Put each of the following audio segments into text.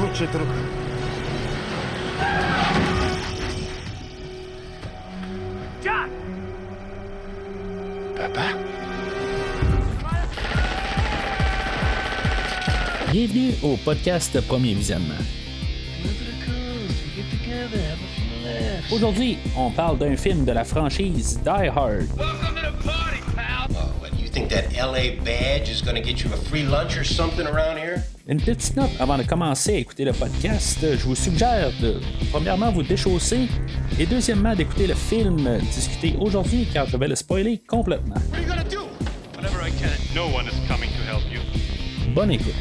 случай, друг. Papa? Bienvenue au podcast Premier Visionnement. Aujourd'hui, on parle d'un film de la franchise Die Hard. Oh, what, you think that LA badge is gonna get you a free lunch or something around here? Une petite note avant de commencer à écouter le podcast, je vous suggère de premièrement vous déchausser et deuxièmement d'écouter le film discuté aujourd'hui car je vais le spoiler complètement. Bonne écoute.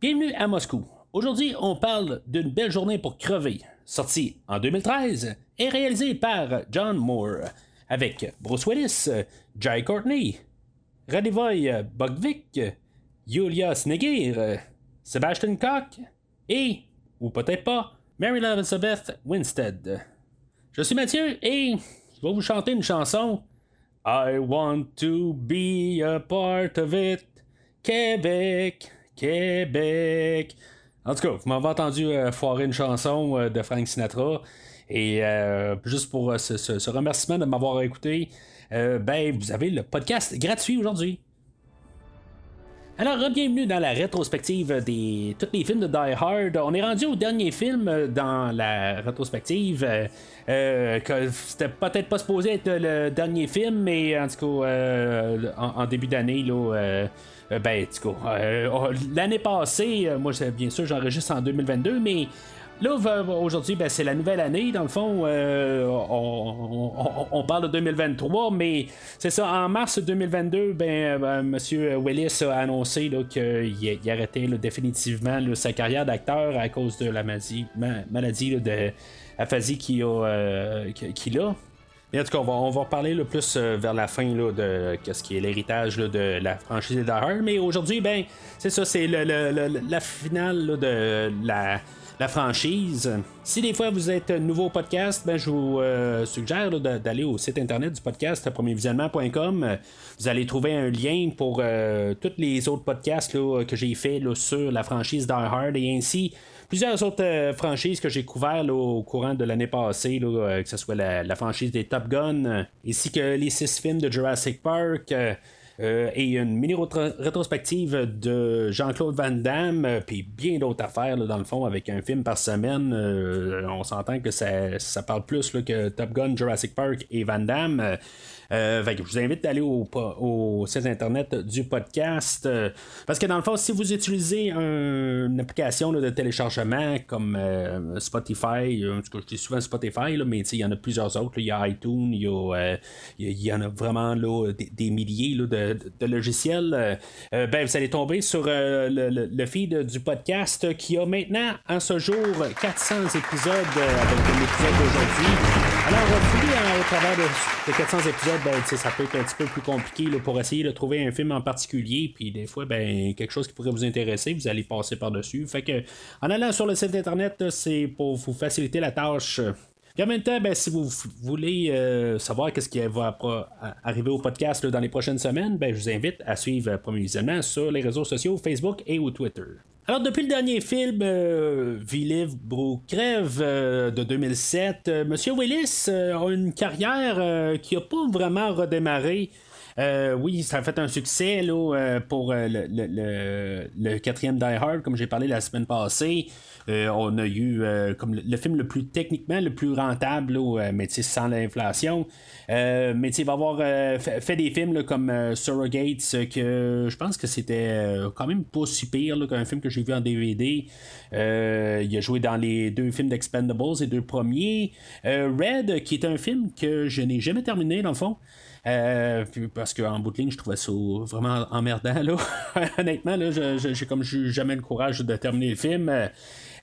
Bienvenue à Moscou. Aujourd'hui, on parle d'une belle journée pour crever, sorti en 2013 et réalisé par John Moore, avec Bruce Willis, Jai Courtney, Radivoy Bogvik, Yulia Snegir, Sebastian Koch et, ou peut-être pas, Mary Elizabeth Winstead. Je suis Mathieu et je vais vous chanter une chanson. I want to be a part of it. Québec, Québec. En tout cas, vous m'avez entendu euh, foirer une chanson euh, de Frank Sinatra. Et euh, juste pour ce, remerciement de m'avoir écouté, ben, vous avez le podcast gratuit aujourd'hui. Alors, bienvenue dans la rétrospective des tous les films de Die Hard. On est rendu au dernier film dans la rétrospective. c'était peut-être pas supposé être le dernier film, mais en tout cas, en début d'année, là. Euh, ben, euh, oh, l'année passée, euh, moi, bien sûr, j'enregistre en 2022, mais Là, aujourd'hui, ben, c'est la nouvelle année. Dans le fond, on, on- parle de 2023, mais c'est ça. En mars 2022, ben, Monsieur Willis a annoncé qu'il il arrêtait définitivement sa carrière d'acteur à cause de la maladie, ma- maladie de qu'il a. Mais en tout cas, on va, on va reparler le plus euh, vers la fin là, de ce qui est l'héritage de la franchise Hard. Mais aujourd'hui, ben, c'est ça, c'est le- le- le- la finale de la, la franchise. Si des fois vous êtes nouveau au podcast, ben, je vous euh, suggère d'aller au site internet du podcast premiervisionnement.com. Vous allez trouver un lien pour euh, tous les autres podcasts que j'ai fait sur la franchise Die Hard et ainsi plusieurs autres euh, franchises que j'ai couvertes au courant de l'année passée, euh, que ce soit la, franchise des Top Gun, euh, ainsi que les six films de Jurassic Park. et une mini rétro- rétrospective de Jean-Claude Van Damme, puis bien d'autres affaires dans le fond, avec un film par semaine. On s'entend que ça, parle plus que Top Gun, Jurassic Park et Van Damme. Euh, je vous invite d'aller au, au site internet du podcast. euh, parce que dans le fond, si vous utilisez un- une application de téléchargement comme euh, Spotify, en tout cas, je dis souvent Spotify, mais il y en a plusieurs autres. Il y a iTunes, il y, en a vraiment des, milliers de, logiciels. ben, vous allez tomber sur le, le- feed du podcast qui a maintenant, en ce jour, 400 épisodes avec l'épisode d'aujourd'hui. Alors, voulez, euh, au travers de, de 400 épisodes, ben, ça peut être un petit peu plus compliqué là, pour essayer de trouver un film en particulier. Puis des fois, ben, quelque chose qui pourrait vous intéresser, vous allez passer par-dessus. Fait en allant sur le site internet, c'est pour vous faciliter la tâche. Puis en même temps, ben, si vous voulez euh, savoir qu'est-ce qui va arriver au podcast dans les prochaines semaines, ben, je vous invite à suivre euh, Premier Visionnement sur les réseaux sociaux, Facebook et au Twitter. Alors, depuis le dernier film, euh, Vie live, Brou crève euh, de 2007, euh, Monsieur Willis euh, a une carrière qui n'a pas vraiment redémarré. Oui, ça a fait un succès là, pour le quatrième Die Hard, comme j'ai parlé la semaine passée. Euh, on a eu euh, comme le, film le plus techniquement le plus rentable, là, euh, mais sans l'inflation. Mais il va avoir fait, des films comme Surrogates, que je pense que c'était quand même pas si pire qu'un film que j'ai vu en DVD. Il a joué dans les deux films d'Expendables, les deux premiers. Red, qui est un film que je n'ai jamais terminé dans le fond. Parce qu'en bout de ligne, je trouvais ça vraiment emmerdant. Honnêtement, là, j'ai comme jamais le courage de terminer le film.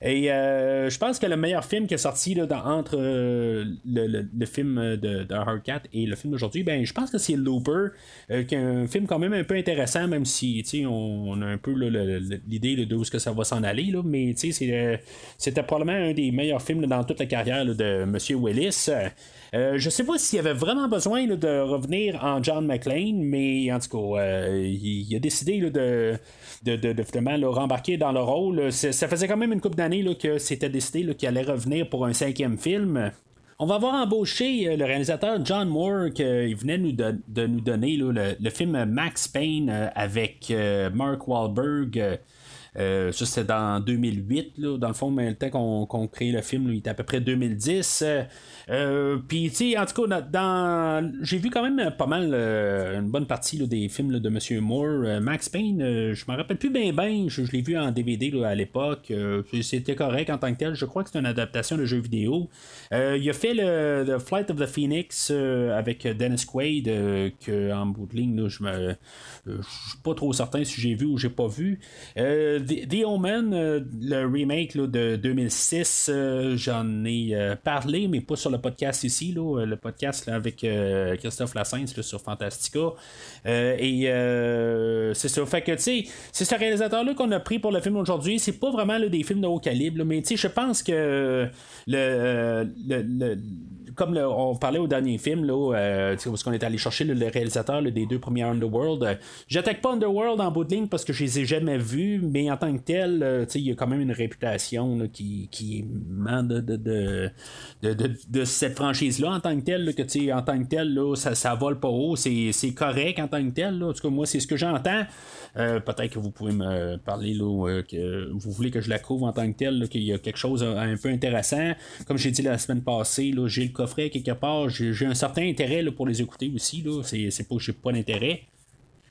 Et euh, je pense que le meilleur film qui est sorti là, entre euh, le, film de, de Hardcat et le film d'aujourd'hui, ben, je pense que c'est Looper, euh, qui est un film quand même un peu intéressant, même si on, on a un peu l'idée de où est-ce que ça va s'en aller. Là, mais c'était probablement un des meilleurs films dans toute la carrière de M. Willis. Euh, je sais pas s'il y avait vraiment besoin de revenir en John McClane, mais en tout cas, il, a décidé de, de, de, le rembarquer dans le rôle. Ça faisait quand même une couple d'années que c'était décidé qu'il allait revenir pour un cinquième film. On va avoir embauché euh, le réalisateur John Moore qui venait nous de, nous donner le, film Max Payne euh, avec euh, Mark Wahlberg. Ça, c'était dans 2008, dans le fond, mais le temps qu'on crée le film, il était à peu près 2010. Euh, puis, tu sais, en tout cas, dans, j'ai vu quand même pas mal euh, une bonne partie des films de M. Moore. Euh, Max Payne, je m'en rappelle plus bien, bien. Je, l'ai vu en DVD à l'époque. c'était correct en tant que tel. Je crois que c'est une adaptation de jeu vidéo. il a fait le, Flight of the Phoenix avec Dennis Quaid, que en bout de ligne, je me. suis pas trop certain si j'ai vu ou j'ai pas vu. The, Omen, le remake de 2006, j'en ai parlé, mais pas sur le podcast ici, le podcast avec euh, Christophe Lassens sur Fantastica. Euh, et euh, c'est ça. Fait que, c'est ce réalisateur-là qu'on a pris pour le film aujourd'hui. C'est pas vraiment des films de haut calibre, mais tu sais, je pense que le, le comme on parlait au dernier film, là, euh, parce qu'on est allé chercher le, réalisateur des deux premiers Underworld. Euh, j'attaque pas Underworld en bout de ligne parce que je les ai jamais vus, mais en tant que tel, euh, il y a quand même une réputation qui, qui de, de, de, de, cette franchise-là en tant que tel, que en tant que tel, ça, ça vole pas haut, c'est, correct en tant que tel. En tout cas, moi, c'est ce que j'entends. Peut-être que vous pouvez me parler là, que vous voulez que je la couvre en tant que tel, qu'il y a quelque chose un peu intéressant. Comme j'ai dit la semaine passée, j'ai le coffret quelque part. J'ai un certain intérêt pour les écouter aussi. C'est pas j'ai pas d'intérêt.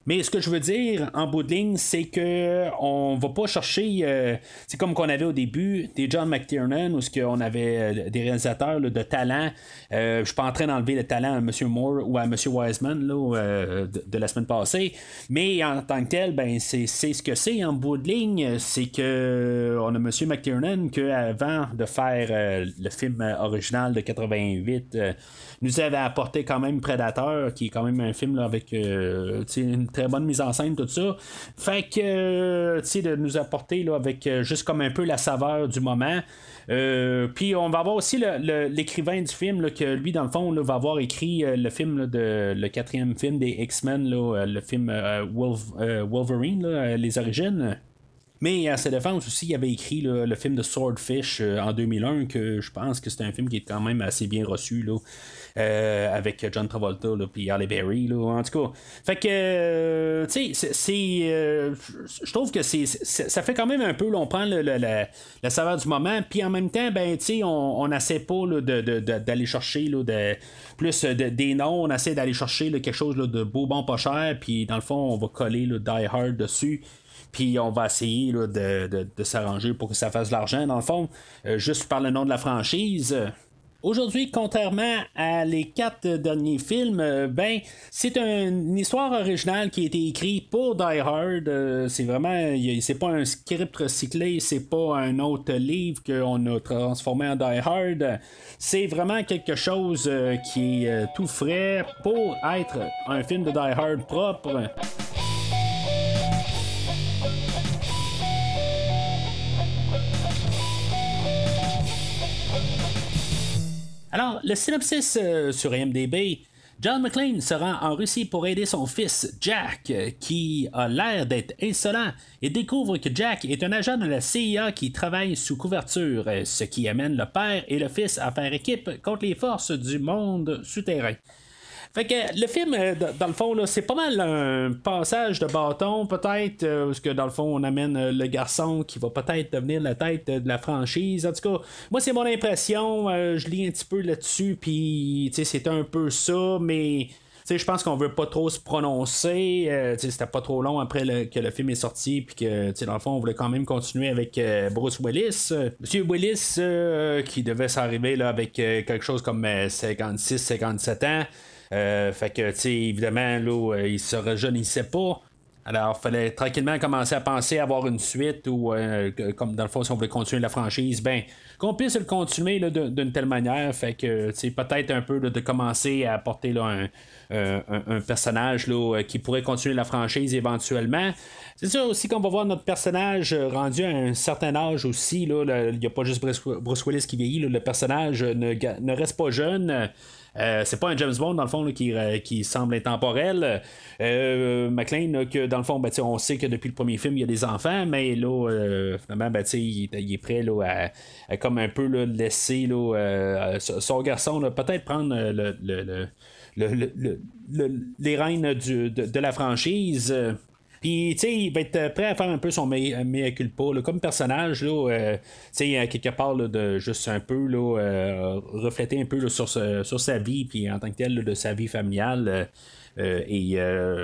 Mais ce que je veux dire en bout de ligne, c'est que on va pas chercher, euh, c'est comme qu'on avait au début des John McTiernan où ce qu'on avait euh, des réalisateurs de talent. Euh, je suis pas en train d'enlever le talent à M. Moore ou à M. Wiseman là, de, la semaine passée, mais en tant que tel, ben c'est, ce que c'est en bout de ligne, c'est que on a M. McTiernan que avant de faire le film original de 88 nous avait apporté quand même Predator, qui est quand même un film avec euh, une très bonne mise en scène, tout ça. Fait que, euh, tu sais, de nous apporter là, avec euh, juste comme un peu la saveur du moment. puis on va avoir aussi l'écrivain du film là, que lui dans le fond va avoir écrit le film de le quatrième film des X-Men le film Wolverine les origines mais à sa défense aussi, il avait écrit le film de Swordfish en 2001, que je pense que c'est un film qui est quand même assez bien reçu. Là. Euh, avec John Travolta puis Halle Berry là, en tout cas fait que euh, tu sais c'est euh, je trouve que c'est ça fait quand même un peu là, on prend le, la, saveur du moment puis en même temps ben tu sais on n'essaie pas d'aller chercher là, de, plus des noms on essaie d'aller chercher quelque chose de beau bon pas cher puis dans le fond on va coller le Die Hard dessus puis on va essayer de, de, s'arranger pour que ça fasse de l'argent, dans le fond, juste par le nom de la franchise. Aujourd'hui, contrairement à les quatre derniers films, euh, ben c'est une histoire originale qui a été écrite pour Die Hard. Euh, c'est vraiment, c'est pas un script recyclé, c'est pas un autre livre qu'on a transformé en Die Hard. C'est vraiment quelque chose euh, qui est tout frais pour être un film de Die Hard propre. Alors, le synopsis euh, sur IMDB. John McClane se rend en Russie pour aider son fils Jack, qui a l'air d'être insolent, et découvre que Jack est un agent de la CIA qui travaille sous couverture, ce qui amène le père et le fils à faire équipe contre les forces du monde souterrain. Fait que le film, euh, dans le fond, c'est pas mal un passage de bâton, peut-être, euh, parce que dans le fond, on amène euh, le garçon qui va peut-être devenir la tête de la franchise. En tout cas, moi, c'est mon impression. je lis un petit peu là-dessus, puis c'est un peu ça, mais je pense qu'on veut pas trop se prononcer. c'était pas trop long après que le film est sorti, puis que dans le fond, on voulait quand même continuer avec Bruce Willis. Monsieur Willis, qui devait s'arriver avec quelque chose comme 56-57 ans. Fait que, tu sais, évidemment, là, il se rajeunissait pas. Alors, il fallait tranquillement commencer à penser à avoir une suite ou, comme dans le fond, si on voulait continuer la franchise, ben, qu'on puisse le continuer d'une telle manière. Fait que, tu peut-être un peu de commencer à apporter là, un, personnage là, qui pourrait continuer la franchise éventuellement. C'est ça aussi qu'on va voir notre personnage rendu à un certain âge aussi. Il n'y a pas juste Bruce Willis qui vieillit. le personnage ne, reste pas jeune. Euh, c'est pas un James Bond, dans le fond, qui, euh, qui, semble intemporel. Euh, McLean, que dans le fond, ben, on sait que depuis le premier film, il y a des enfants, mais là, euh, finalement, ben, il, il, est prêt là, à, comme un peu laisser son garçon peut-être prendre le, le, le, les rênes du, de, la franchise. Puis, tu sais, il va être prêt à faire un peu son mea culpa. Là, comme personnage, là, euh, tu sais, quelque part, là, de juste un peu, là, euh, refléter un peu sur, sur sa vie, puis en tant que tel, de sa vie familiale. Euh, et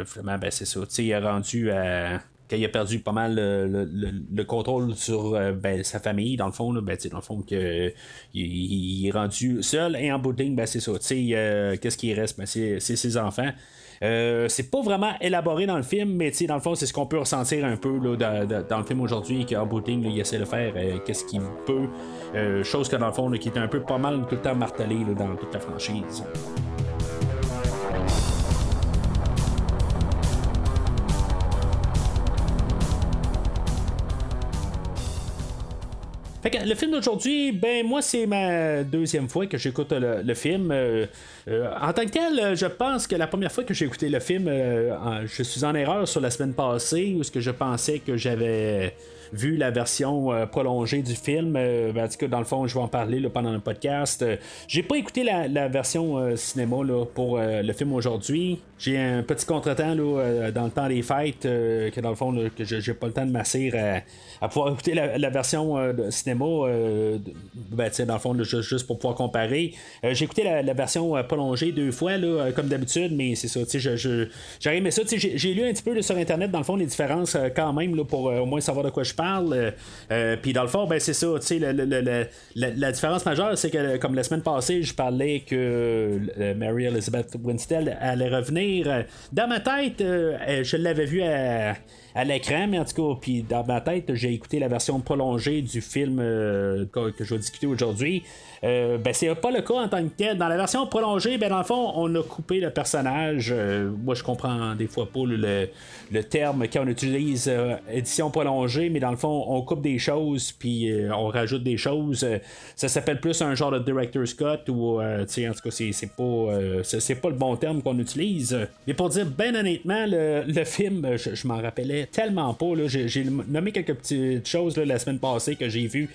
finalement, ben, c'est ça. Tu sais, il a rendu à quand il a perdu pas mal le, contrôle sur ben, sa famille, dans le fond, là, ben, dans le fond, que, il, est rendu seul et en bout ben, c'est ça. Qu'est-ce qui reste? Ben, c'est ses enfants. Euh, c'est pas vraiment élaboré dans le film, mais dans le fond, c'est ce qu'on peut ressentir un peu là, dans, le film aujourd'hui, qu'en bout il essaie de faire euh, qu'est-ce qu'il peut. Euh, chose que dans le fond, qui était un peu pas mal tout le temps martelé dans toute la franchise. Le film d'aujourd'hui, ben moi c'est ma deuxième fois que j'écoute le, film. Euh, euh, en tant que tel, je pense que la première fois que j'ai écouté le film, euh, je suis en erreur sur la semaine passée où ce que je pensais que j'avais vu la version euh, prolongée du film. Euh, ben, dans le fond, je vais en parler pendant le podcast. Euh, j'ai pas écouté la, version cinéma là, pour le film aujourd'hui. J'ai un petit contretemps là, dans le temps des fêtes, que dans le fond, que j'ai pas le temps de m'asseoir à, pouvoir écouter la, version cinéma. Ben, dans le fond, juste, pour pouvoir comparer. j'ai écouté la, version prolongée deux fois, comme d'habitude, mais c'est ça. J'ai aimé ça. J'ai lu un petit peu sur Internet, dans le fond, les différences quand même, pour au moins savoir de quoi je parle. Euh, euh, puis dans le fond, ben, c'est ça. la, différence majeure, c'est que comme la semaine passée, je parlais que euh, Mary Elizabeth Winstead allait revenir. Dans ma tête, je l'avais vu à à l'écran, mais en tout cas, puis dans ma tête, j'ai écouté la version prolongée du film que, je vais discuter aujourd'hui. Euh, ben, c'est pas le cas en tant que tel. Dans la version prolongée, ben, dans le fond, on a coupé le personnage. Euh, moi, je comprends des fois pas le, le terme quand on utilise euh, édition prolongée, mais dans le fond, on coupe des choses, puis on rajoute des choses. ça s'appelle plus un genre de director's cut, ou, en tout cas, c'est, pas, c'est, pas le bon terme qu'on utilise. Mais pour dire, ben honnêtement, le, film, je, m'en rappelais tellement pas. J'ai, nommé quelques petites choses la semaine passée que j'ai vues.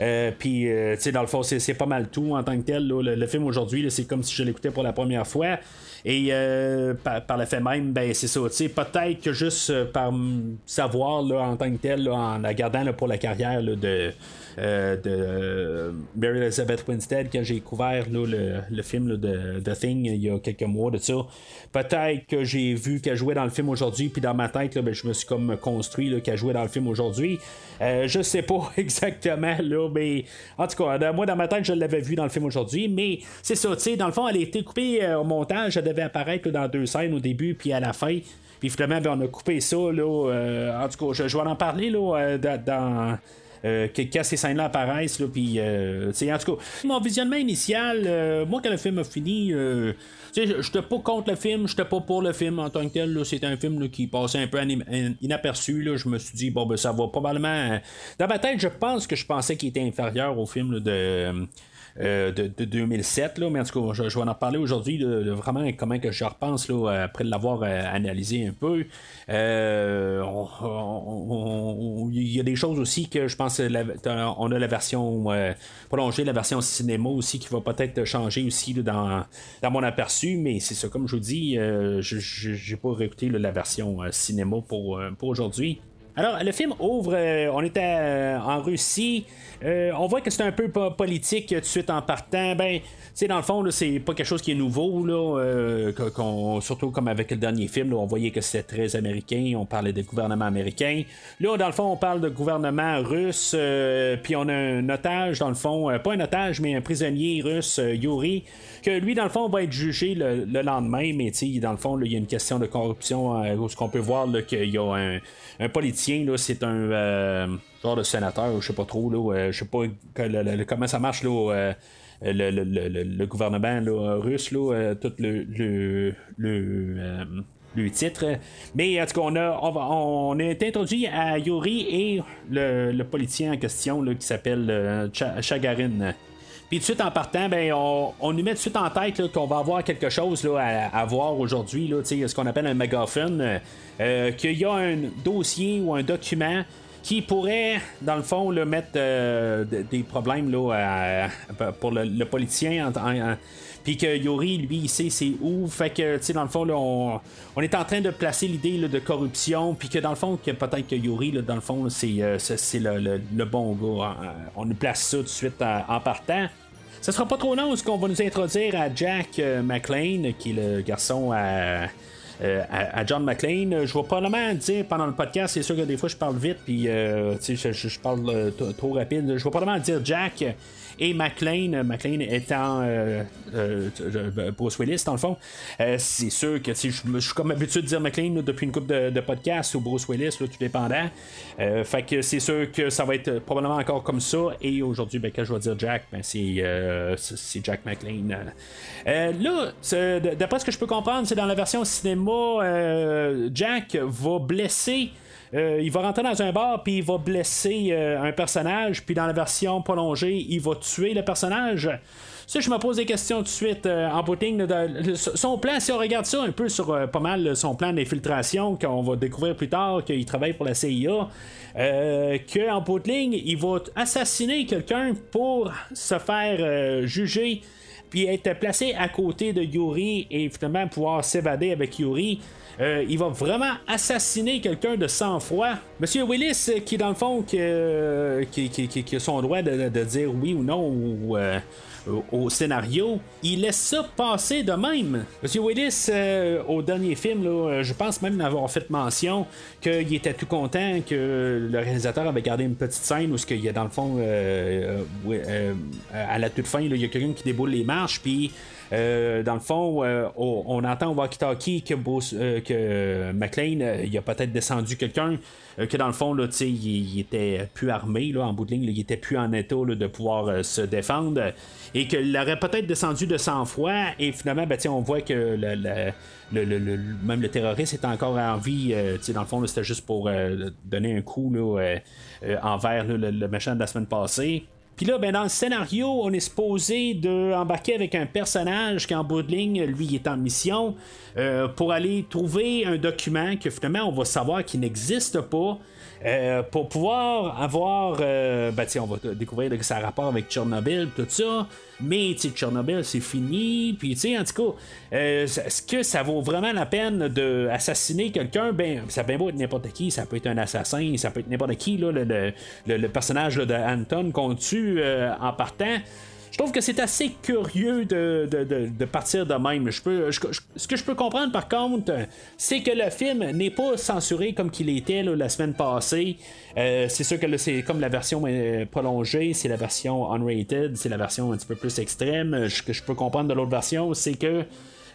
Euh, puis, euh, tu sais, dans le fond, c'est pas mal tout en tant que tel. le, film aujourd'hui, c'est comme si je l'écoutais pour la première fois. Et euh, par, le fait même, ben c'est ça. Peut-être que juste par savoir là, en tant que tel, en la gardant pour la carrière de euh, de euh, Mary Elizabeth Winstead quand j'ai découvert le, film de The Thing il y a quelques mois de ça. Peut-être que j'ai vu qu'elle jouait dans le film aujourd'hui, puis dans ma tête, ben, je me suis comme construit qu'elle jouait dans le film aujourd'hui. Euh, je sais pas exactement, là, mais en tout cas, moi dans ma tête, je l'avais vu dans le film aujourd'hui, mais c'est ça, tu dans le fond, elle a été coupée au montage, elle devait apparaître dans deux scènes au début, puis à la fin. Puis finalement, ben, on a coupé ça. Là, en tout cas, je, je vais en parler là, dans, euh, que, ces scènes-là apparaissent. Là, euh, en tout cas, mon visionnement initial, euh, moi, quand le film a fini, je n'étais pas contre le film, j'étais pas pour le film en tant que tel. C'était un film qui passait un peu inaperçu. Je me suis dit, bon, ben, ça va probablement. Dans ma tête, je pense que je pensais qu'il était inférieur au film de. Euh, de, 2007. Là, mais en tout cas, je, vais en parler aujourd'hui de, vraiment comment que je repense là, après l'avoir euh, analysé un peu. Euh, il y a des choses aussi que je pense on a la version prolongée, la version cinéma aussi qui va peut-être changer aussi dans, dans mon aperçu, mais c'est ça, comme je vous dis, je n'ai pas réécouté la version cinéma pour, pour aujourd'hui. Alors, le film ouvre, euh, on était euh, en Russie, euh, on voit que c'est un peu po- politique tout de suite en partant. Ben, c'est dans le fond, c'est pas quelque chose qui est nouveau, qu'on- surtout comme avec le dernier film, on voyait que c'était très américain, on parlait de gouvernement américain. Là, dans le fond, on parle de gouvernement russe, puis on a un otage, dans le fond, pas un otage, mais un prisonnier russe, Yuri, que lui, dans le fond, va être jugé le, le lendemain, mais tu dans le fond, il y a une question de corruption, où ce qu'on peut voir qu'il y a un, un c'est un euh, genre de sénateur, je sais pas trop, je sais pas comment ça marche, euh, le, gouvernement russe, euh, tout le, titre. Mais en tout cas, on, a, on, est introduit à Yuri et le, politicien en question qui s'appelle euh, Cha- Chagarin. Puis tout de suite en partant, ben, on, on nous met tout de suite en tête qu'on va avoir quelque chose là, à, voir aujourd'hui, ce qu'on appelle un mégaphone, euh, qu'il y a un dossier ou un document qui pourrait, dans le fond, mettre euh, des problèmes là, pour le, politicien. en- en- en- puis que Yori, lui, il sait c'est où. Fait que, tu sais, dans le fond, là, on, on est en train de placer l'idée de corruption. Puis que, dans le fond, que peut-être que Yori, là, dans le fond, c'est, euh, c'est, le, le- le bon gars. hein. On nous place ça tout de suite en, en partant. Ce sera pas trop long, ce qu'on va nous introduire à Jack euh, McLean, qui est le garçon à. euh, à, John McLean. Je vais probablement dire pendant le podcast, c'est sûr que des fois je parle vite, puis euh, je, je- parle euh, trop rapide. Je vais probablement dire Jack et McLean. McLean étant euh, euh, euh, Bruce Willis, dans le fond. Euh, c'est sûr que je suis comme habitué de dire McLean depuis une couple de, de podcasts ou Bruce Willis, là, tout dépendant. Euh, fait que c'est sûr que ça va être probablement encore comme ça. Et aujourd'hui, ben, quand je vais dire Jack, ben, c'est, euh, Jack McLean. Euh, là, d'après ce que je peux comprendre, c'est dans la version cinéma, euh, Jack va blesser. Euh, il va rentrer dans un bar puis il va blesser euh, un personnage puis dans la version prolongée il va tuer le personnage. Ça je me pose des questions tout de suite euh, en le- son plan si on regarde ça un peu sur pas mal son plan d'infiltration qu'on va découvrir plus tard qu'il travaille pour la CIA euh, qu'en ligne il va assassiner quelqu'un pour se faire juger puis être placé à côté de Yuri et finalement pouvoir s'évader avec Yuri. Euh, il va vraiment assassiner quelqu'un de sang-froid. Monsieur Willis, qui dans le fond, qui, euh, qui, qui- qui- a son droit de, de dire oui ou non euh, au- scénario, il laisse ça passer de même. Monsieur Willis, euh, au dernier film, là, euh, je pense même d'avoir fait mention qu'il était tout content que le réalisateur avait gardé une petite scène où ce qu'il y a dans le fond, euh, à la toute fin, il y a quelqu'un qui déboule les marches, puis euh, dans le fond, euh, on, entend au walkie-talkie que, euh, que McLean, il a peut-être descendu quelqu'un, que dans le fond, là, il, il était plus armé, là, en bout de ligne, il était plus en état là, de pouvoir se défendre, et qu'il aurait peut-être descendu de sang-froid, et finalement, ben, on voit que même le terroriste est encore en vie, dans le fond, c'était juste pour donner un coup envers le, méchant de la semaine passée. Puis là, ben, dans le scénario, on est supposé de embarquer avec un personnage qui, en bout de ligne, lui, est en mission euh, pour aller trouver un document que finalement, on va savoir qu'il n'existe pas. Euh, pour pouvoir avoir, euh, ben, on va découvrir que ça a rapport avec Tchernobyl, tout ça, mais Tchernobyl c'est fini, puis tu en tout cas, euh, est-ce que ça vaut vraiment la peine de assassiner quelqu'un? Ben, ça peut être n'importe qui, ça peut être un assassin, ça peut être n'importe qui, là, le personnage là, de Anton qu'on tue euh, en partant. Je trouve que c'est assez curieux de, partir de même. Ce que je peux comprendre par contre, c'est que le film n'est pas censuré comme qu'il était la semaine passée. Euh, c'est sûr que c'est comme la version euh, prolongée, c'est la version unrated, c'est la version un petit peu plus extrême. Ce que je peux comprendre de l'autre version, c'est que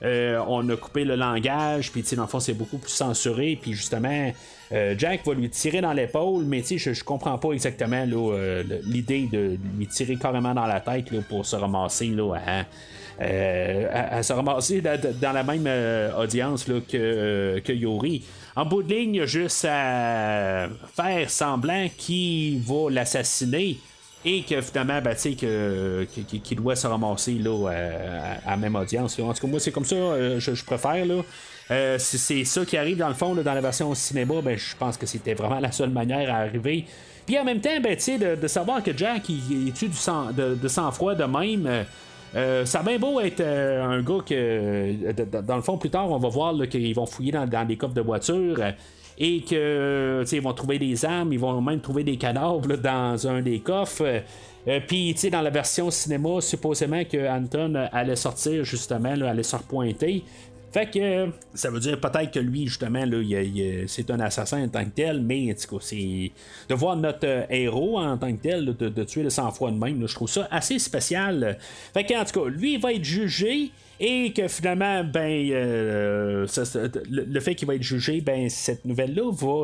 euh, on a coupé le langage, puis dans le fond, c'est beaucoup plus censuré, puis justement, euh, Jack va lui tirer dans l'épaule, mais tu je, je comprends pas exactement euh, l'idée de lui tirer carrément dans la tête là, pour se ramasser là, à, euh, à- se ramasser da- da- dans la même audience là, que, que Yori. En bout de ligne, il a juste à faire semblant qu'il va l'assassiner et que finalement, ben, tu sais, qu'il doit se ramasser là, à, la même audience. En tout cas, moi, c'est comme ça, je, je préfère. Là. Euh, c'est, ça qui arrive dans le fond dans la version cinéma. Ben, je pense que c'était vraiment la seule manière à arriver. Puis en même temps, ben, de, de savoir que Jack il, il tue sang, de, sang-froid de même. euh, euh, ça a bien beau être un gars que, dans le fond, plus tard, on va voir qu'ils vont fouiller dans, des coffres de voiture. et que ils vont trouver des armes, ils vont même trouver des cadavres dans un des coffres. Puis, dans la version cinéma, supposément que Anton allait sortir justement, allait se repointer. Fait que ça veut dire peut-être que lui, justement, là, c'est un assassin en tant que tel, mais en tout cas, c'est de voir notre euh, héros en tant que tel, de, tuer le sang-froid de même, je trouve ça assez spécial. Fait que, en tout cas, lui, il va être jugé. Et que finalement, ben, euh, le, fait qu'il va être jugé, ben, cette nouvelle-là va,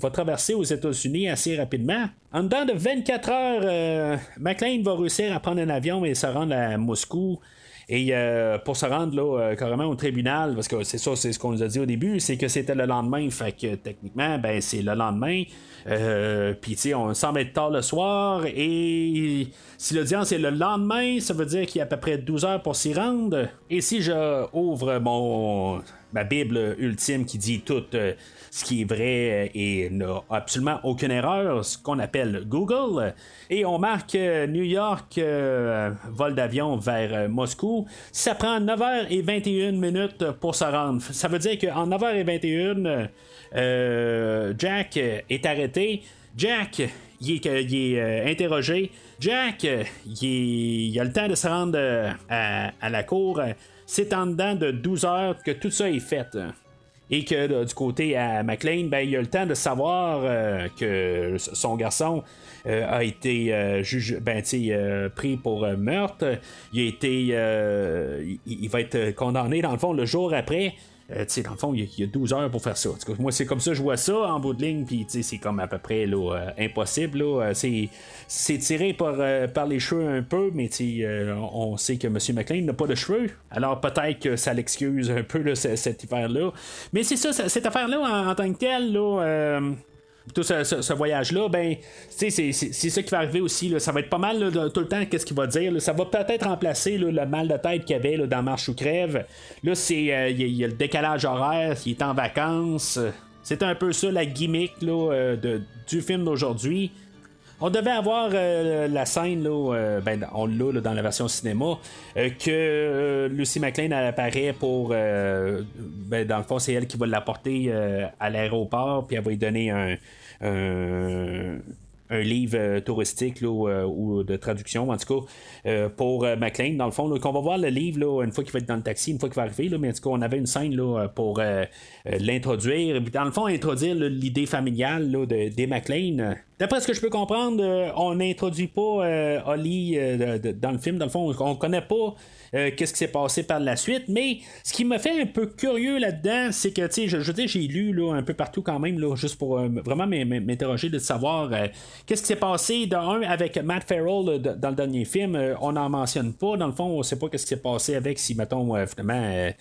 va traverser aux États-Unis assez rapidement. En dedans de 24 heures, euh, McLean va réussir à prendre un avion et se rendre à Moscou. Et euh, pour se rendre là, euh, carrément au tribunal, parce que c'est ça, c'est ce qu'on nous a dit au début, c'est que c'était le lendemain. Fait que techniquement, ben c'est le lendemain. Euh, Puis tu sais, on semble être tard le soir. Et si l'audience est le lendemain, ça veut dire qu'il y a à peu près 12 heures pour s'y rendre. Et si je ouvre mon ma Bible ultime qui dit tout ce qui est vrai et n'a absolument aucune erreur, ce qu'on appelle Google. Et on marque euh, New York, euh, vol d'avion vers euh, Moscou. Ça prend 9h21 minutes pour se rendre. Ça veut dire qu'en 9h21, Jack est arrêté. Jack, il est, interrogé. Jack, il, a le temps de se rendre à, la cour. C'est en dedans de 12 heures que tout ça est fait et que du côté à McLean, ben, il a le temps de savoir euh, que son garçon euh, a été euh, ben, pris pour meurtre. Il a été, il, va être condamné dans le fond le jour après. Euh, dans le fond, il y, a 12 heures pour faire ça. moi, c'est comme ça je vois ça en bout de ligne, puis c'est comme à peu près là, euh, impossible. Euh, c'est tiré par, par les cheveux un peu, mais on sait que M. McLean n'a pas de cheveux. Alors peut-être que ça l'excuse un peu cet hiver-là. Mais c'est ça, cette affaire-là, en, en, tant que telle, là, tout ce, voyage-là, ben, c'est, ça qui va arriver aussi. Ça va être pas mal tout le temps, qu'est-ce qu'il va dire. Ça va peut-être remplacer le mal de tête qu'il y avait dans Marche ou Crève. Là, euh, il y, a le décalage horaire, il est en vacances. C'est un peu ça la gimmick euh, du film d'aujourd'hui. On devait avoir euh, la scène, ben, on l'a dans la version cinéma, que Lucy McLean apparaît pour. Ben, dans le fond, c'est elle qui va l'apporter à l'aéroport, puis elle va lui donner un livre euh, touristique euh, ou de traduction, en tout cas, euh, pour McLean, dans le fond. qu'on va voir le livre une fois qu'il va être dans le taxi, une fois qu'il va arriver, mais en tout cas, on avait une scène là, pour l'introduire. Dans le fond, introduire l'idée familiale là, de, des McLean. D'après ce que je peux comprendre, on n'introduit pas Holly dans le film. Dans le fond, on connaît pas euh, qu'est-ce qui s'est passé par la suite. Mais ce qui me fait un peu curieux là-dedans, c'est que, tu sais, je, dire, j'ai lu là, un peu partout quand même, là, juste pour euh, vraiment m'interroger de savoir euh, qu'est-ce qui s'est passé, d'un, avec Matt Farrell dans le dernier film. on n'en mentionne pas. Dans le fond, on sait pas qu'est-ce qui s'est passé avec si, mettons, finalement,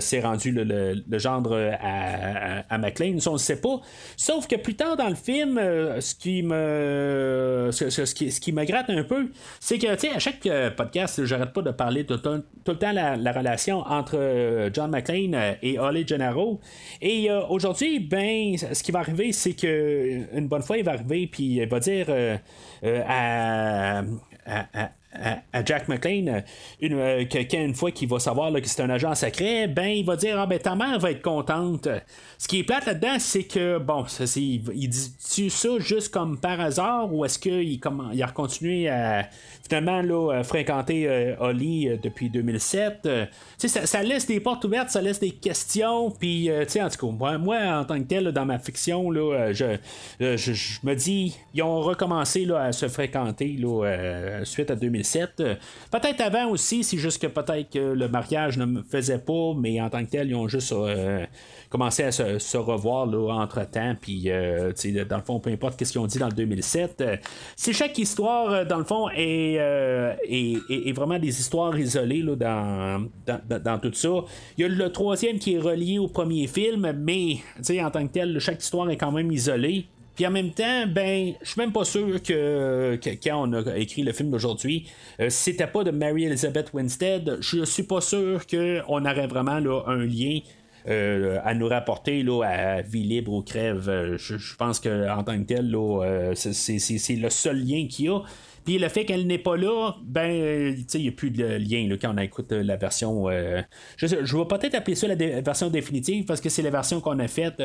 c'est rendu le, le, gendre à, à, McLean. On ne sait pas. Sauf que plus tard dans le film, ce qui me ce, qui, ce qui me gratte un peu, c'est que, tu sais, à chaque podcast, j'arrête pas de parler tout, le temps la, relation entre euh, John McClane euh, et Ollie Gennaro. Et euh, aujourd'hui, ben, ce qui va arriver, c'est que une bonne fois, il va arriver puis il va dire à, à, Jack McLean, une, une fois qu'il va savoir que c'est un agent secret, ben il va dire Ah ben ta mère va être contente. Ce qui est plate là-dedans, c'est que bon, ça, il, dit-tu ça juste comme par hasard ou est-ce qu'il il a continué à là, fréquenter euh, Holly euh, depuis 2007. Euh, ça, laisse des portes ouvertes, ça laisse des questions. Puis, en tout cas, moi, en tant que tel, dans ma fiction, là, je, je, me dis, ils ont recommencé là, à se fréquenter là, suite à 2007. peut-être avant aussi, c'est juste que peut-être que le mariage ne me faisait pas, mais en tant que tel, ils ont juste commencé à se, revoir là, entre-temps. Puis, dans le fond, peu importe ce qu'ils ont dit dans le 2007, c'est chaque histoire, dans le fond, est euh, et, vraiment des histoires isolées là, dans, dans, tout ça. Il y a le troisième qui est relié au premier film, mais en tant que tel, chaque histoire est quand même isolée. Puis en même temps, ben, je suis même pas sûr que, quand on a écrit le film d'aujourd'hui, euh, c'était pas de Mary Elizabeth Winstead, je suis pas sûr qu'on aurait vraiment là, un lien euh, à nous rapporter là, à vie libre ou crève. Je, pense qu'en tant que tel, c'est le seul lien qu'il y a. Puis le fait qu'elle n'est pas là, ben, tu sais, il n'y a plus de lien quand on écoute euh, la version. euh, je, vais peut-être appeler ça la version définitive parce que c'est la version qu'on a faite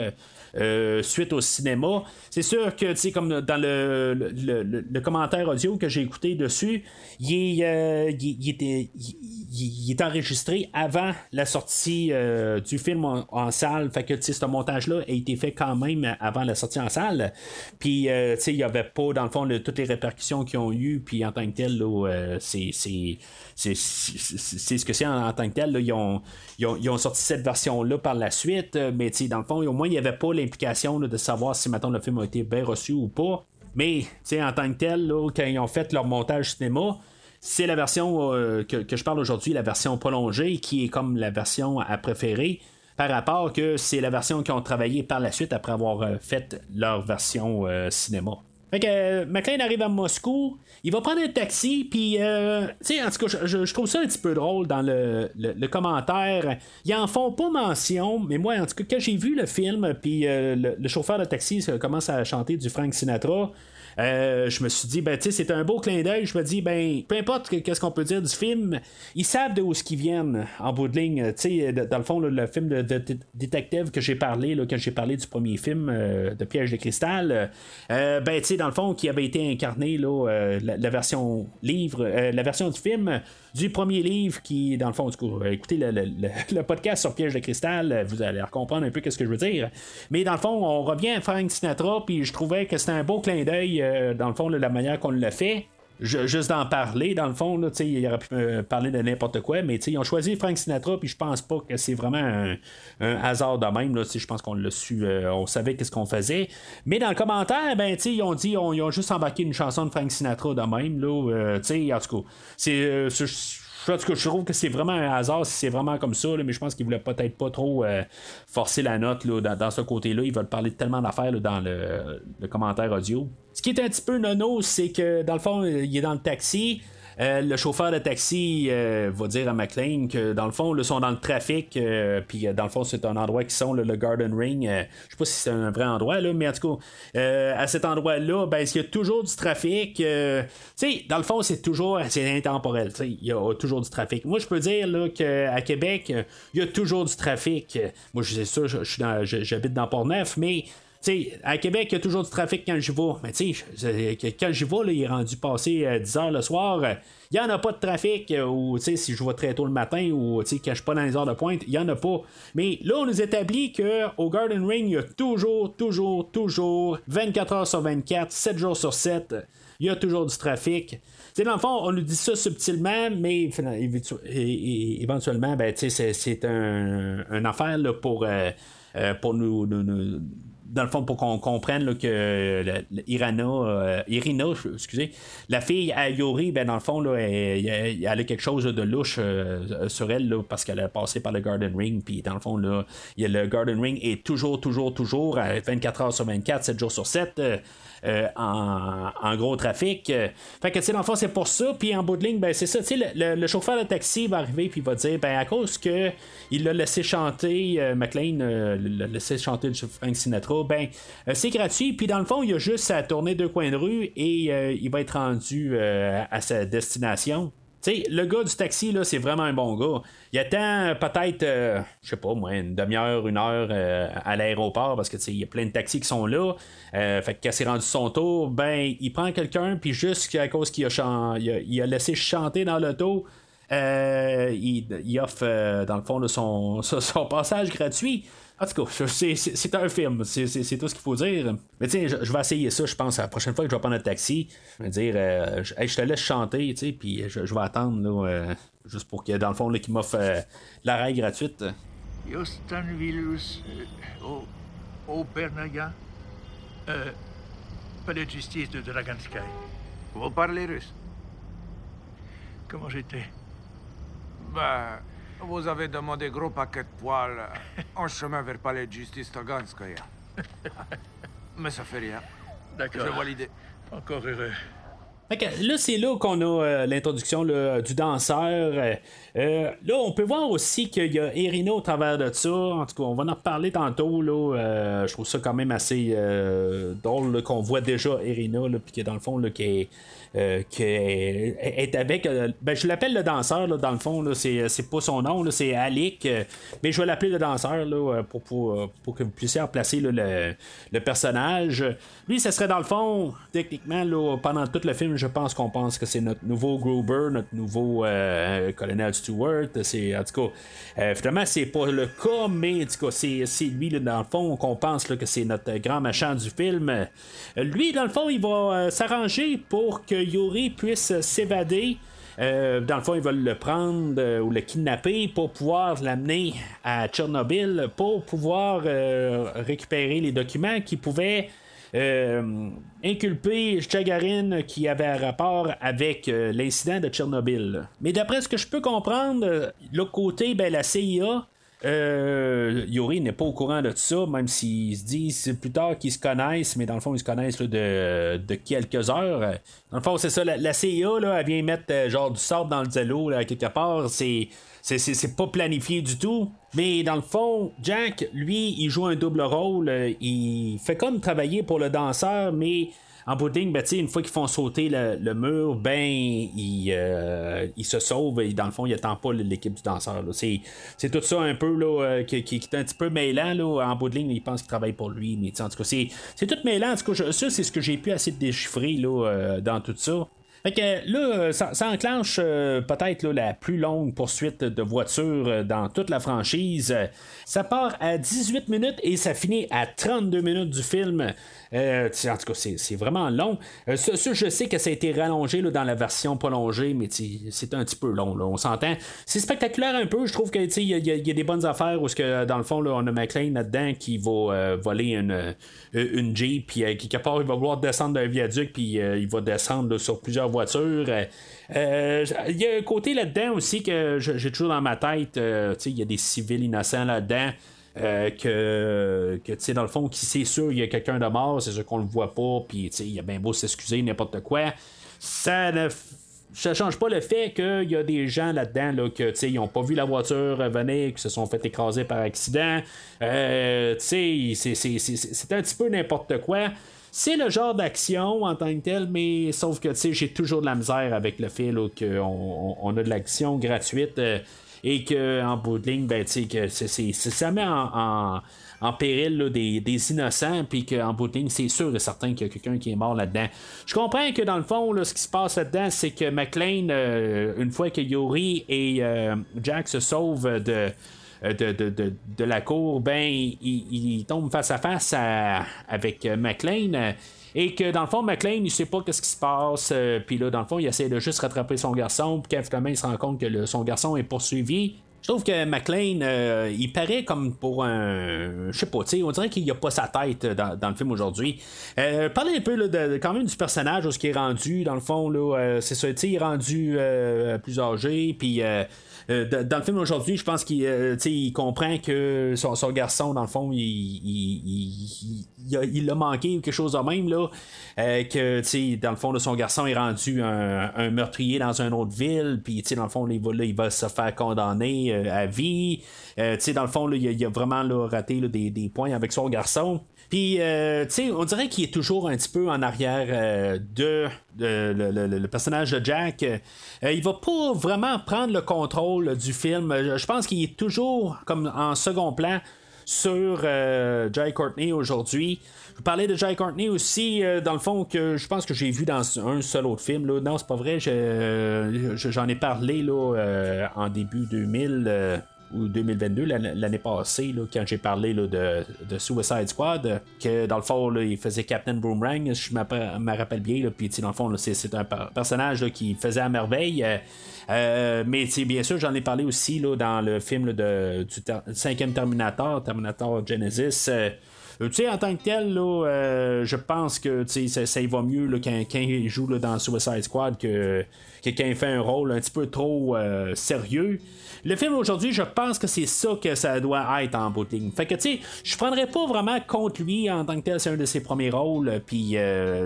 euh, suite au cinéma. C'est sûr que, tu sais, comme dans le, le, le- commentaire audio que j'ai écouté dessus, il est, enregistré avant la sortie du film en, salle. Fait que, ce montage-là a été fait quand même avant la sortie en salle. Puis, tu sais, il n'y avait pas, dans le fond, toutes les répercussions qu'ils ont Puis, en tant que tel, euh, c'est, ce que c'est en, tant que tel. Ils, ont, ils, ont, ils ont sorti cette version-là par la suite. euh, Mais, dans le fond, au moins, il n'y avait pas l'implication de savoir si, maintenant le film a été bien reçu ou pas. Mais, en tant que tel, quand ils ont fait leur montage cinéma, c'est la version euh, que, je parle aujourd'hui, la version prolongée, qui est comme la version à préférer, par rapport que c'est la version qu'ils ont travaillé par la suite après avoir fait leur version cinéma. Fait que euh, McLean arrive à Moscou, il va prendre un taxi, puis, euh, tu sais, en tout cas, je, trouve ça un petit peu drôle dans le, le- commentaire. Ils en font pas mention, mais moi, en tout cas, quand j'ai vu le film, puis euh, le, chauffeur de taxi commence à chanter du Frank Sinatra, euh, je me suis dit, ben, tu sais, c'est un beau clin d'œil. Je me dis, ben, peu importe que- qu'est-ce qu'on peut dire du film, ils savent de où ce qu'ils viennent en bout de ligne. Tu sais, dans le fond, le, film de, de- de- Detective que j'ai parlé, là, quand j'ai parlé du premier film euh, de Piège de cristal, euh, ben, tu sais, dans le fond, qui avait été incarné, là, euh, la, version livre, euh, la version du film du premier livre qui, dans le fond, du coup, euh, écoutez le, le- le- podcast sur Piège de cristal, euh, vous allez comprendre un peu ce que je veux dire. Mais dans le fond, on revient à Frank Sinatra, puis je trouvais que c'était un beau clin d'œil, euh, dans le fond, la manière qu'on l'a fait. Juste d'en parler, dans le fond, là, il aurait pu euh, parler de n'importe quoi, mais ils ont choisi Frank Sinatra, puis je pense pas que c'est vraiment un, hasard de même. Je pense qu'on l'a su, euh, on savait qu'est-ce qu'on faisait. Mais dans le commentaire, ben, ils ont dit, on- ont juste embarqué une chanson de Frank Sinatra de même. Là, euh, en tout cas, c'est. Je trouve que c'est vraiment un hasard si c'est vraiment comme ça, là, mais je pense qu'ils voulaient peut-être pas trop euh, forcer la note là, dans, ce côté-là. Ils veulent parler de tellement d'affaires dans le, le commentaire audio. Ce qui est un petit peu nono, c'est que dans le fond, euh, il est dans le taxi. Euh, le chauffeur de taxi euh, va dire à McLean que dans le fond, ils sont dans le trafic, euh, puis dans le fond, c'est un endroit qui sont le Garden Ring. je sais pas si c'est un vrai endroit, là, mais en tout cas, à cet endroit-là, ben, il y a toujours du trafic. tu sais, dans le fond, c'est toujours intemporel. Il y a toujours du trafic. Moi, je peux dire là, qu'à Québec, il y a toujours du trafic. Moi, je sais ça, j'habite dans Port-Neuf, mais sais, à Québec, il y a toujours du trafic quand j'y vais. Mais tu sais, quand j'y vais, il est rendu passé euh, 10 heures le soir. euh, Il n'y en a pas de trafic. euh, Ou si je vais très tôt le matin ou quand je suis pas dans les heures de pointe, il n'y en a pas. Mais là, on nous établit qu'au Garden Ring, il y a toujours, toujours, toujours 24 heures sur 24, 7 jours sur 7. Il y a toujours du trafic. Tu sais, dans le fond, on nous dit ça subtilement, mais éventuellement, ben, c'est, c'est un, affaire là, pour, euh, euh, pour nous- dans le fond, pour qu'on comprenne que euh, euh, Irina, excusez, la fille à ben, dans le fond, là, elle, a quelque chose de louche euh, sur elle là, parce qu'elle a passé par le Garden Ring. Puis dans le fond, là, le Garden Ring est toujours, toujours, toujours à 24 heures sur 24, 7 jours sur 7. Euh, en, gros trafic. Euh, Fait que, dans le fond, c'est pour ça. Puis en bout de ligne, ben, c'est ça. Le, le- le chauffeur de taxi va arriver puis va dire, ben, à cause que il l'a laissé chanter, euh, McLean l'a laissé chanter du Frank Sinatra, ben, c'est gratuit. Puis dans le fond, il a juste à tourner deux coins de rue et il va être rendu à sa destination. Sais, le gars du taxi, c'est vraiment un bon gars. Il attend peut-être, euh, je sais pas, moi, une demi-heure, une heure euh, à l'aéroport parce que, il y a plein de taxis qui sont là. Euh, fait que rendu son tour, ben, il prend quelqu'un, puis juste à cause qu'il a, a laissé chanter dans l'auto, euh, il, il offre, euh, dans le fond, là, son, son, son passage gratuit. En tout cas, c'est, un film, c'est, tout ce qu'il faut dire. Mais tu sais, je, je vais essayer ça, je pense, la prochaine fois que je vais prendre un taxi. Je vais dire, euh, je, hey, je te laisse chanter, tu sais, puis je, je vais attendre, là, euh, juste pour que, dans le fond, là, qu'il m'offre euh, l'arrêt gratuite. Euh, au, au Bernaga, palais de justice de Draganskaya. Vous parlez russe Comment j'étais? Ben, vous avez demandé gros paquet de poils euh, en chemin vers palais de justice Taganskaya. Mais ça fait rien. D'accord. Je vois l'idée. Encore heureux. Là, c'est là qu'on a euh, l'introduction là, du danseur. Euh, là, on peut voir aussi qu'il y a Erina au travers de ça. En tout cas, on va en reparler tantôt. Là, Euh, je trouve ça quand même assez euh, drôle là, qu'on voit déjà Erina, là, puis que dans le fond, là, qui est. euh, qui est, est avec. euh, ben, je l'appelle le danseur, là, dans le fond, là, c'est, pas son nom, là, c'est Alec, euh, mais je vais l'appeler le danseur là, euh, pour, pour, pour que vous puissiez replacer là, le, le personnage. Lui, ce serait dans le fond, techniquement, là, pendant tout le film, je pense qu'on pense que c'est notre nouveau Gruber, notre nouveau euh, colonel Stewart. C'est, en tout cas, euh, finalement, c'est pas le cas, mais en tout cas, c'est, lui, là, dans le fond, qu'on pense là, que c'est notre grand machin du film. Euh, lui, dans le fond, il va euh, s'arranger pour que Yuri puisse s'évader. Euh, dans le fond, ils veulent le prendre euh, ou le kidnapper pour pouvoir l'amener à Tchernobyl pour pouvoir euh, récupérer les documents qui pouvaient inculper Chagarin qui avait un rapport avec l'incident de Tchernobyl. Mais d'après ce que je peux comprendre, l'autre côté, ben, la CIA. Euh, Yuri n'est pas au courant de ça, même s'ils se disent plus tard qu'ils se connaissent, mais dans le fond, ils se connaissent de, de quelques heures. Dans le fond, c'est ça, la, CIA, là, elle vient mettre euh, genre du sable dans le zélo, quelque part. C'est, c'est, c'est, c'est pas planifié du tout. Mais dans le fond, Jack, lui, il joue un double rôle. Euh, Il fait comme travailler pour le danseur, mais en bout de ligne, ben, une fois qu'ils font sauter le, mur, ben, il, euh, il se sauve et dans le fond, il attend pas l'équipe du danseur. C'est, tout ça un peu là, euh, qui, qui- est un petit peu mêlant. Là, en bout de ligne, il pense qu'il travaille pour lui. Mais en tout cas, c'est, tout mêlant. En tout cas, ça, c'est ce que j'ai pu de déchiffrer là, euh, dans tout ça. Fait que là, ça, enclenche peut-être la plus longue poursuite de voitures euh, dans toute la franchise. Ça part à 18 minutes et ça finit à 32 minutes du film. Euh, en tout cas, c'est, vraiment long. Euh, ça, ça, je sais que ça a été rallongé dans la version prolongée, mais c'est un petit peu long, on s'entend. C'est spectaculaire un peu, je trouve que tu sais, il y, a- des bonnes affaires où, dans le fond, on a McLean là-dedans qui va euh, voler une, euh, une Jeep, puis euh, quelque part, il va vouloir descendre d'un viaduc, puis euh, il va descendre sur plusieurs voitures. Euh, euh, Il y a un côté là-dedans aussi que j'ai toujours dans ma tête. euh, il y a des civils innocents là-dedans. Euh, que, que tu sais, dans le fond, qui c'est sûr, il y a quelqu'un de mort, c'est sûr qu'on le voit pas, puis tu sais, il a bien beau s'excuser, n'importe quoi. Ça ne ça change pas le fait qu'il y a des gens là-dedans là, que tu sais, ils ont pas vu la voiture venir, qui se sont fait écraser par accident. Euh, c'est- c'est- c'est un petit peu n'importe quoi. C'est le genre d'action en tant que tel, mais sauf que j'ai toujours de la misère avec le fait qu'on on, on a de l'action gratuite euh, et qu'en bout de ligne, ben, que ça met en, en- en péril des, innocents, puis qu'en bout de ligne, c'est sûr et certain qu'il y a quelqu'un qui est mort là-dedans. Je comprends que dans le fond, là, ce qui se passe là-dedans, c'est que McLean, euh, une fois que Yuri et euh, Jack se sauvent de. De, de, de, la cour, ben, il, il face à face avec euh, McLean. Et que dans le fond, McLean, il sait pas qu'est-ce qui se passe. euh, puis là, dans le fond, il essaie de juste rattraper son garçon. Puis quand finalement, il se rend compte que son garçon est poursuivi. Je trouve que McLean, euh, il paraît comme pour un. Je sais pas, tu on dirait qu'il a pas sa tête dans, le film aujourd'hui. Euh, parlez un peu là, de, quand même du personnage, où ce qui est rendu, dans le fond, là, euh, c'est ça, il est rendu plus âgé, puis. Euh, dans le film aujourd'hui, je pense qu'il euh, comprend que son, garçon, dans le fond, il, il, il, il a, il a manqué ou quelque chose de même, là. euh, que, dans le fond, son garçon est rendu un, un meurtrier dans une autre ville, puis, dans le fond, il va, il va se faire condamner euh, à vie. Dans le fond, là, il, a, vraiment raté des, des points avec son garçon. Puis, euh, tu sais, on dirait qu'il est toujours un petit peu en arrière de, le- le- le personnage de Jack. Euh, il va pas vraiment prendre le contrôle du film. Euh, Je pense qu'il est toujours comme en second plan sur euh, Courtney aujourd'hui. Je vous parlais de Jai Courtney aussi, euh, dans le fond, que je pense que j'ai vu dans un seul autre film. Là. Non, c'est pas vrai. je- J'en ai parlé là, euh, en début 2000. Euh, ou 2022, l'année passée, là, quand j'ai parlé là, de, de Suicide Squad, euh, que dans le fond, il faisait Captain Boomerang, je me rappelle bien, puis dans le fond, c'est un per- personnage qui faisait à merveille. euh, euh, mais bien sûr, j'en ai parlé aussi dans le film de, du cinquième Terminator, Terminator Genesis. Euh, tu sais, en tant que tel, là, je pense que ça, ça y va mieux quand, il joue dans Suicide Squad que, que quand il fait un rôle un petit peu trop sérieux. Le film aujourd'hui, je pense que c'est ça que ça doit être en bout. Fait que, tu sais, je prendrais pas vraiment contre lui en tant que tel, c'est un de ses premiers rôles, puis,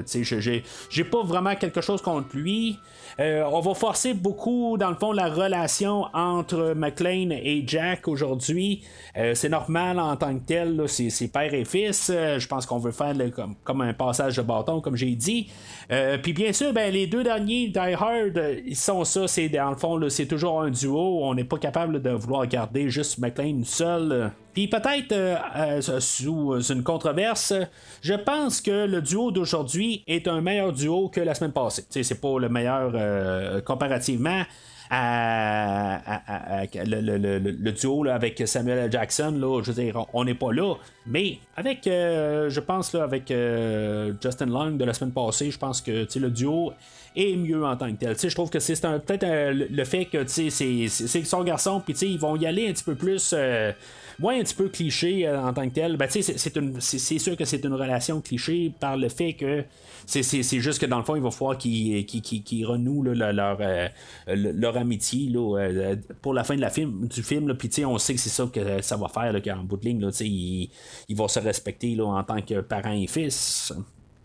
tu sais, j'ai pas vraiment quelque chose contre lui. Euh, on va forcer beaucoup, dans le fond, la relation entre McLean et Jack aujourd'hui. Euh, c'est normal en tant que tel, c'est père et fils. Euh, je pense qu'on veut faire comme, un passage de bâton, comme j'ai dit. Puis bien sûr, ben, les deux derniers, Die Hard, ils sont ça. Dans le fond, c'est toujours un duo. On n'est pas capable de vouloir garder juste McLean seul. Puis peut-être sous une controverse, je pense que le duo d'aujourd'hui est un meilleur duo que la semaine passée. c'est pas le meilleur comparativement à, le, duo avec Samuel. Jackson, là, je veux dire, on n'est pas là. Mais avec, euh, je pense, là, avec euh, Justin Long de la semaine passée, je pense que le duo est mieux en tant que tel. je trouve que c'est peut-être euh, le fait que c'est son garçon, puis ils vont y aller un petit peu plus moins un petit peu cliché en tant que tel. Ben, c'est sûr que c'est une relation cliché par le fait que c'est juste que dans le fond, il va falloir qu'ils renouent leur, euh, leur amitié euh, pour la fin de la film, du film. Puis on sait que c'est ça que ça va faire en bout de ligne. Ils, vont se respecter en tant que parents et fils.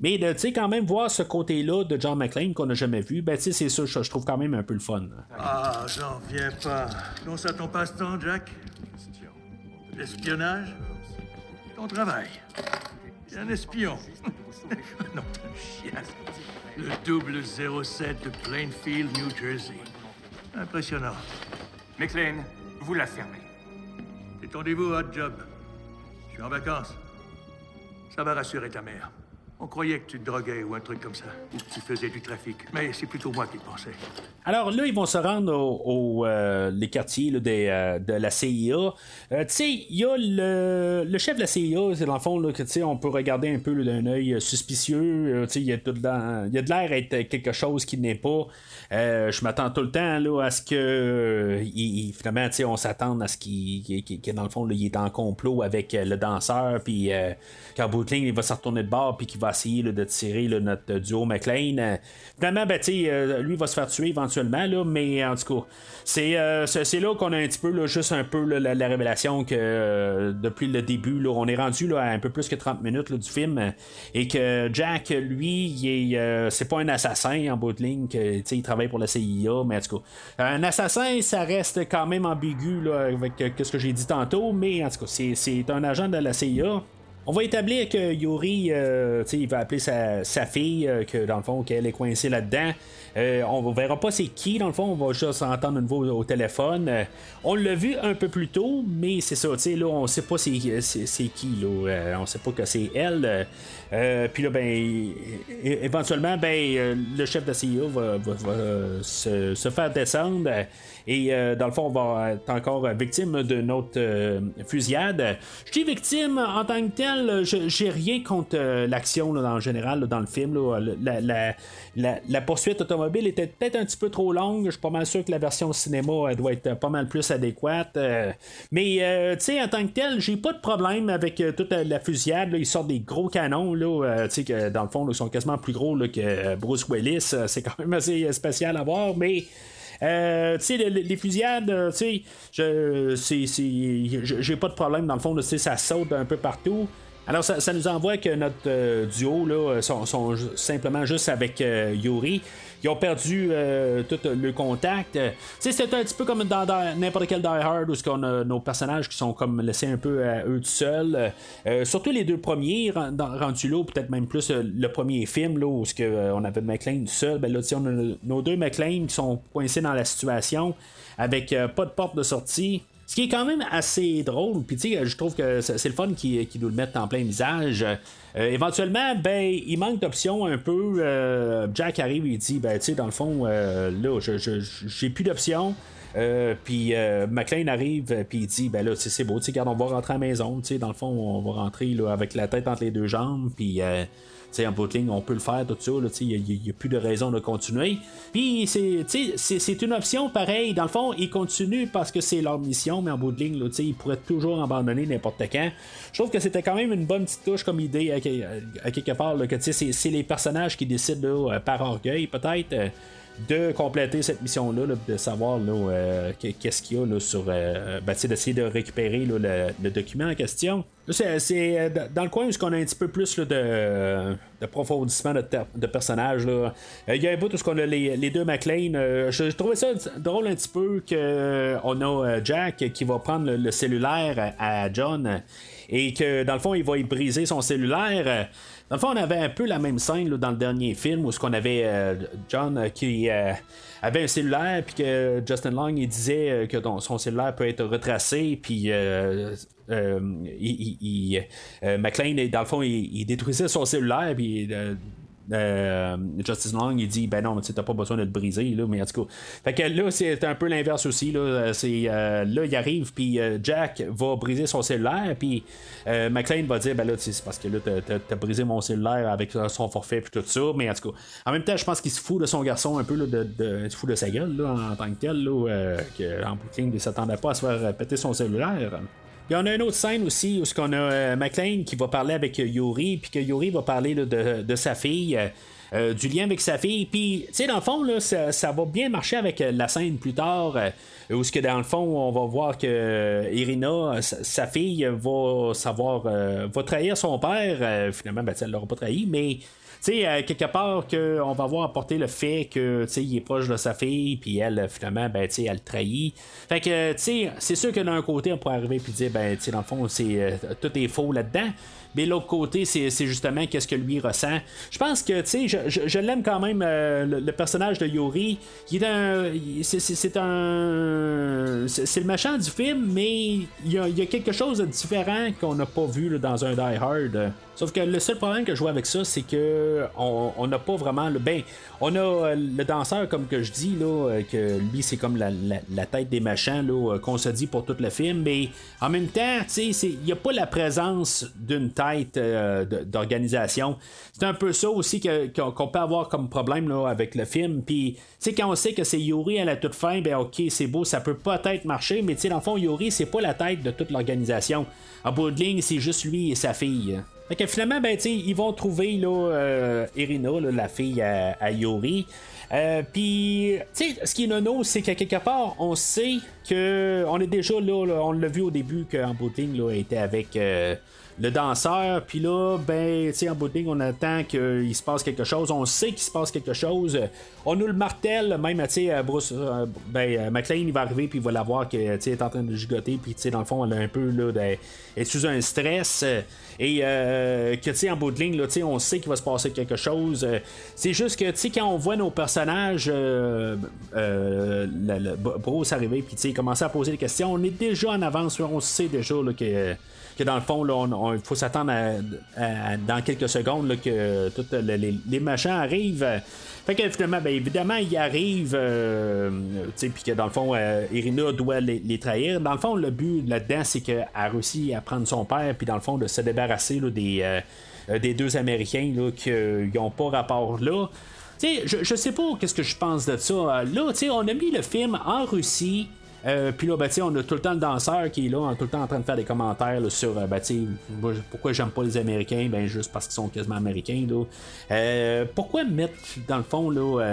Mais de quand même voir ce côté-là de John McClane qu'on n'a jamais vu, ben c'est ça, je, trouve quand même un peu le fun. Ah, j'en viens pas. Donc ça ton passe-temps, Jack? L'espionnage Ton travail. un espion. non, chien. Le double 07 de Plainfield, New Jersey. Impressionnant. McLean, vous la fermez. Détendez-vous, hot job. Je suis en vacances. Ça va rassurer ta mère. On croyait que tu te droguais ou un truc comme ça, ou que tu faisais du trafic. Mais c'est plutôt moi qui le pensais. Alors là, ils vont se rendre aux euh, les quartiers euh, de la CIA. Euh, tu sais, il y a le, le, chef de la CIA, c'est dans le fond, là, que, on peut regarder un peu d'un œil suspicieux. il y a de l'air être quelque chose qui n'est pas. je m'attends tout le temps là, à ce que il, finalement, on s'attend à ce qu'il, dans le fond, il est en complot avec le danseur, puis qu'en bout il va se retourner de bord, puis qu'il va essayer de tirer notre duo McLean. Finalement, ben, euh, lui va se faire tuer éventuellement, mais en tout cas, c'est, euh, là qu'on a un petit peu, juste un peu la, révélation que euh, depuis le début, on est rendu à un peu plus que 30 minutes du film et que Jack, lui, c'est pas un assassin en bout de ligne, il travaille pour la CIA, mais en tout cas, un assassin, ça reste quand même ambigu avec ce que j'ai dit tantôt, mais en tout cas, c'est, c'est un agent de la CIA. On va établir que Yuri, euh, il va appeler sa, fille, euh, que dans le fond, qu'elle est coincée là-dedans. Euh, on ne verra pas c'est qui, dans le fond, on va juste entendre une voix au téléphone. on l'a vu un peu plus tôt, mais c'est ça, tu sais, là, on sait pas c'est, qui, là. on sait pas que c'est elle. puis là, ben, éventuellement, ben, le chef de CIA va, se, se, faire descendre. Et euh, dans le fond, on va être encore victime notre euh, fusillade. Je dis victime en tant que tel, j'ai rien contre euh, l'action en général dans le film. La, poursuite automobile était peut-être un petit peu trop longue. Je suis pas mal sûr que la version cinéma doit être pas mal plus adéquate. mais tu sais, en tant que tel, j'ai pas de problème avec toute la fusillade. Ils sortent des gros canons. Là, que dans le fond, ils sont quasiment plus gros que Bruce Willis. C'est quand même assez spécial à voir. Mais euh, tu sais, les, fusillades, euh, tu sais, j'ai pas de problème dans le fond, ça saute un peu partout. Alors, ça, nous envoie que notre euh, duo là, sont, simplement juste avec Yuri. Ils ont perdu tout le contact. c'est un petit peu comme dans, n'importe quel Die Hard où on a nos personnages qui sont comme laissés un peu à eux tout seuls. surtout les deux premiers rendus là, peut-être même plus le premier film là, où on avait McLean tout seul. Ben là, on a nos deux McLean qui sont coincés dans la situation avec pas de porte de sortie. Ce qui est quand même assez drôle, puis tu sais, je trouve que c'est le fun qui, nous le mettent en plein visage. Euh, éventuellement, ben, il manque d'options un peu. Euh, Jack arrive et il dit, ben, tu sais, dans le fond, euh, là, j'ai plus d'options. Puis McLean arrive, puis il dit ben là, c'est beau, tu sais, on va rentrer à la maison, tu sais, dans le fond, on va rentrer là, avec la tête entre les deux jambes, puis. Euh, en bout de ligne, on peut le faire, tout ça. Il n'y a, plus de raison de continuer. Puis, c'est une option pareil. Dans le fond, ils continuent parce que c'est leur mission, mais en bout de ligne, ils pourraient toujours abandonner n'importe quand. Je trouve que c'était quand même une bonne petite touche comme idée à, quelque part. Que c'est les personnages qui décident par orgueil, peut-être de compléter cette mission-là, de savoir euh, qu'est-ce qu'il y a là, sur. Euh, ben, d'essayer de récupérer le, document en question. C'est euh, dans le coin où on a un petit peu plus de, de profondissement de, de personnages. Il y a un bout où on a les, deux McLean. je, trouvais ça drôle un petit peu qu'on a Jack qui va prendre le, cellulaire à John et que dans le fond il va y briser son cellulaire. Dans le fond, on avait un peu la même scène dans le dernier film où ce qu'on avait euh, John euh, qui euh, avait un cellulaire puis que Justin Long il disait que son cellulaire peut être retracé puis il, McLean dans le fond il, détruisait son cellulaire puis euh, Justice Long il dit ben non tu t'as pas besoin de le briser là, mais en tout cas. Fait que là c'est un peu l'inverse aussi là. C'est euh, là il arrive puis euh, Jack va briser son cellulaire puis McLean va dire ben là c'est parce que là t'as, brisé mon cellulaire avec son forfait puis tout ça mais en tout cas. En même temps je pense qu'il se fout de son garçon un peu là, de, il se fout de sa gueule là, en tant que tel là qu'en boucle il s'attendait pas à se faire péter son cellulaire y en a une autre scène aussi où on a euh, McLean qui va parler avec euh, Yuri, puis que Yuri va parler de, sa fille. Euh, du lien avec sa fille. Puis, tu sais, dans le fond, là, ça, va bien marcher avec la scène plus tard, où ce que dans le fond, on va voir que Irina, sa, fille, va savoir, va trahir son père. finalement, ben, elle l'aura pas trahi, mais sais, quelque part, qu'on va voir apporter le fait que, tu il est proche de sa fille, puis elle, finalement, ben, tu elle trahit. Fait que, tu sais, c'est sûr que d'un côté, on pourrait arriver puis dire, ben, tu sais, dans le fond, c'est, euh, tout est faux là-dedans. Mais l'autre côté, c'est, justement qu'est-ce que lui ressent. Je pense que, tu sais, je, l'aime quand même, euh, le, personnage de Yuri. Il est un. C'est, un. C'est le machin du film, mais il y a, quelque chose de différent qu'on n'a pas vu dans un Die Hard. Sauf que le seul problème que je vois avec ça, c'est que on n'a pas vraiment le. Ben, on a euh, le danseur, comme que je dis, là, euh, que lui, c'est comme la, tête des machins, là, qu'on se dit pour tout le film, mais en même temps, il n'y a pas la présence d'une tête euh, d'organisation. C'est un peu ça aussi qu'on peut avoir comme problème là, avec le film. Puis, quand on sait que c'est Yuri à la toute fin, ben ok, c'est beau, ça peut peut-être marcher, mais dans le fond, Yuri, c'est pas la tête de toute l'organisation. En bout de ligne, c'est juste lui et sa fille. Fait finalement, ben, ils vont trouver là, euh, Irina, la fille à, Yori. Euh, Puis, tu sais, ce qui est nono, c'est qu'à quelque part, on sait que on est déjà là, on l'a vu au début qu'en booting là, était avec euh, le danseur, puis là, ben, tu sais, ligne, on attend qu'il se passe quelque chose, on sait qu'il se passe quelque chose, on nous le martèle, même, tu sais, Bruce, euh, ben, McLean, il va arriver, puis il va la voir que, tu est en train de gigoter, puis, tu sais, dans le fond, elle a un peu, là, elle est sous un stress, et euh, que, tu sais, en bout de ligne, là, on sait qu'il va se passer quelque chose, c'est juste que, tu sais, quand on voit nos personnages, Bruce arriver, puis, tu commencer à poser des questions, on est déjà en avance, on sait déjà, que dans le fond, il faut s'attendre dans quelques secondes que tous les, machins arrivent. Fait que finalement, ben, évidemment, ils arrivent, euh, puis que dans le fond, euh, Irina doit les, trahir. Dans le fond, le but là-dedans, c'est qu'elle a réussi à prendre son père, puis dans le fond, de se débarrasser des, euh, des deux Américains qui n'ont pas rapport là. je, je sais pas qu'est-ce que je pense de ça. Là, on a mis le film en Russie. Euh, puis là, ben, on a tout le temps le danseur qui est là, tout le temps en train de faire des commentaires sur euh, ben, pourquoi j'aime pas les Américains, ben juste parce qu'ils sont quasiment américains. Là. Euh, pourquoi mettre dans le fond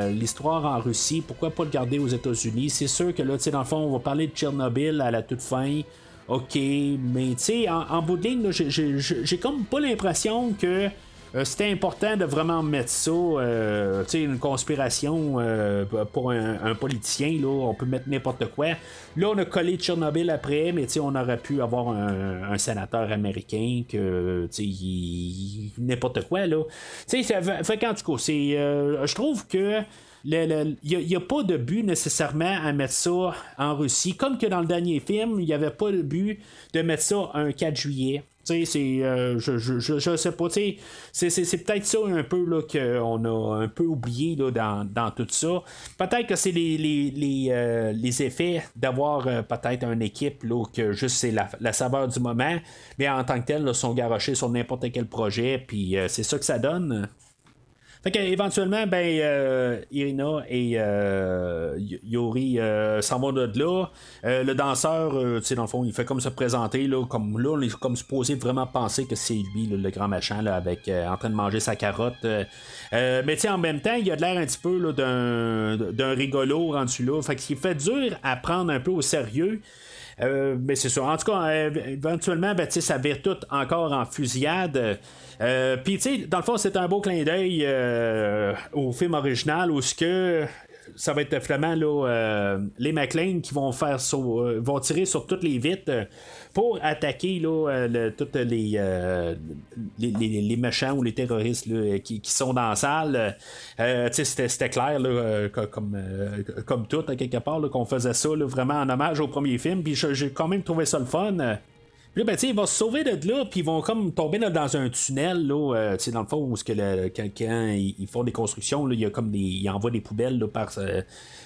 l'histoire en Russie, pourquoi pas le garder aux États-Unis? C'est sûr que là, dans le fond, on va parler de Tchernobyl à la toute fin. OK, mais tu sais, en, en, bout de ligne, j'ai comme pas l'impression que euh, c'était important de vraiment mettre ça, euh, une conspiration euh, pour un, politicien, là, on peut mettre n'importe quoi. Là, on a collé Tchernobyl après, mais tu on aurait pu avoir un, sénateur américain que, tu sais, n'importe quoi, là. Tu sais, c'est, je trouve que il n'y a, pas de but nécessairement à mettre ça en Russie. Comme que dans le dernier film, il n'y avait pas de but de mettre ça un 4 juillet. C'est, euh, je, je, je, je, sais pas, c'est, peut-être ça un peu qu'on a un peu oublié là, dans, dans, tout ça. Peut-être que c'est les, les, les, euh, les effets d'avoir euh, peut-être une équipe là, que juste c'est la, la, saveur du moment, mais en tant que tel, là, sont garochés sur n'importe quel projet, puis c'est ça que ça donne. Fait qu'éventuellement, ben, euh, Irina et euh, Yori euh, s'en vont de là. le danseur, tu sais, dans le fond, il fait comme se présenter, là, comme là, on est comme supposé vraiment penser que c'est lui, le grand machin, là, avec, en train de manger sa carotte. mais tu sais, en même temps, il a de l'air un petit peu d'un, d'un rigolo rendu là. Fait qu'il fait dur à prendre un peu au sérieux. Mais c'est sûr. En tout cas, éventuellement, ben, ça vire tout encore en fusillade. Euh, Puis, tu sais, dans le fond, c'est un beau clin d'œil euh, au film original où ce que ça va être là, euh, les McLean qui vont faire vont tirer sur toutes les vitres pour attaquer là, toutes les, les, méchants ou les terroristes qui, sont dans la salle. c'était, clair comme, comme tout, à quelque part, qu'on faisait ça vraiment en hommage au premier film. Puis j'ai quand même trouvé ça le fun. Puis là, ben, ils vont se sauver de là, puis ils vont comme tomber dans un tunnel, là, euh, dans le fond, où que le, quand, ils, font des constructions, là, il y a comme des. Ils envoient des poubelles là, par,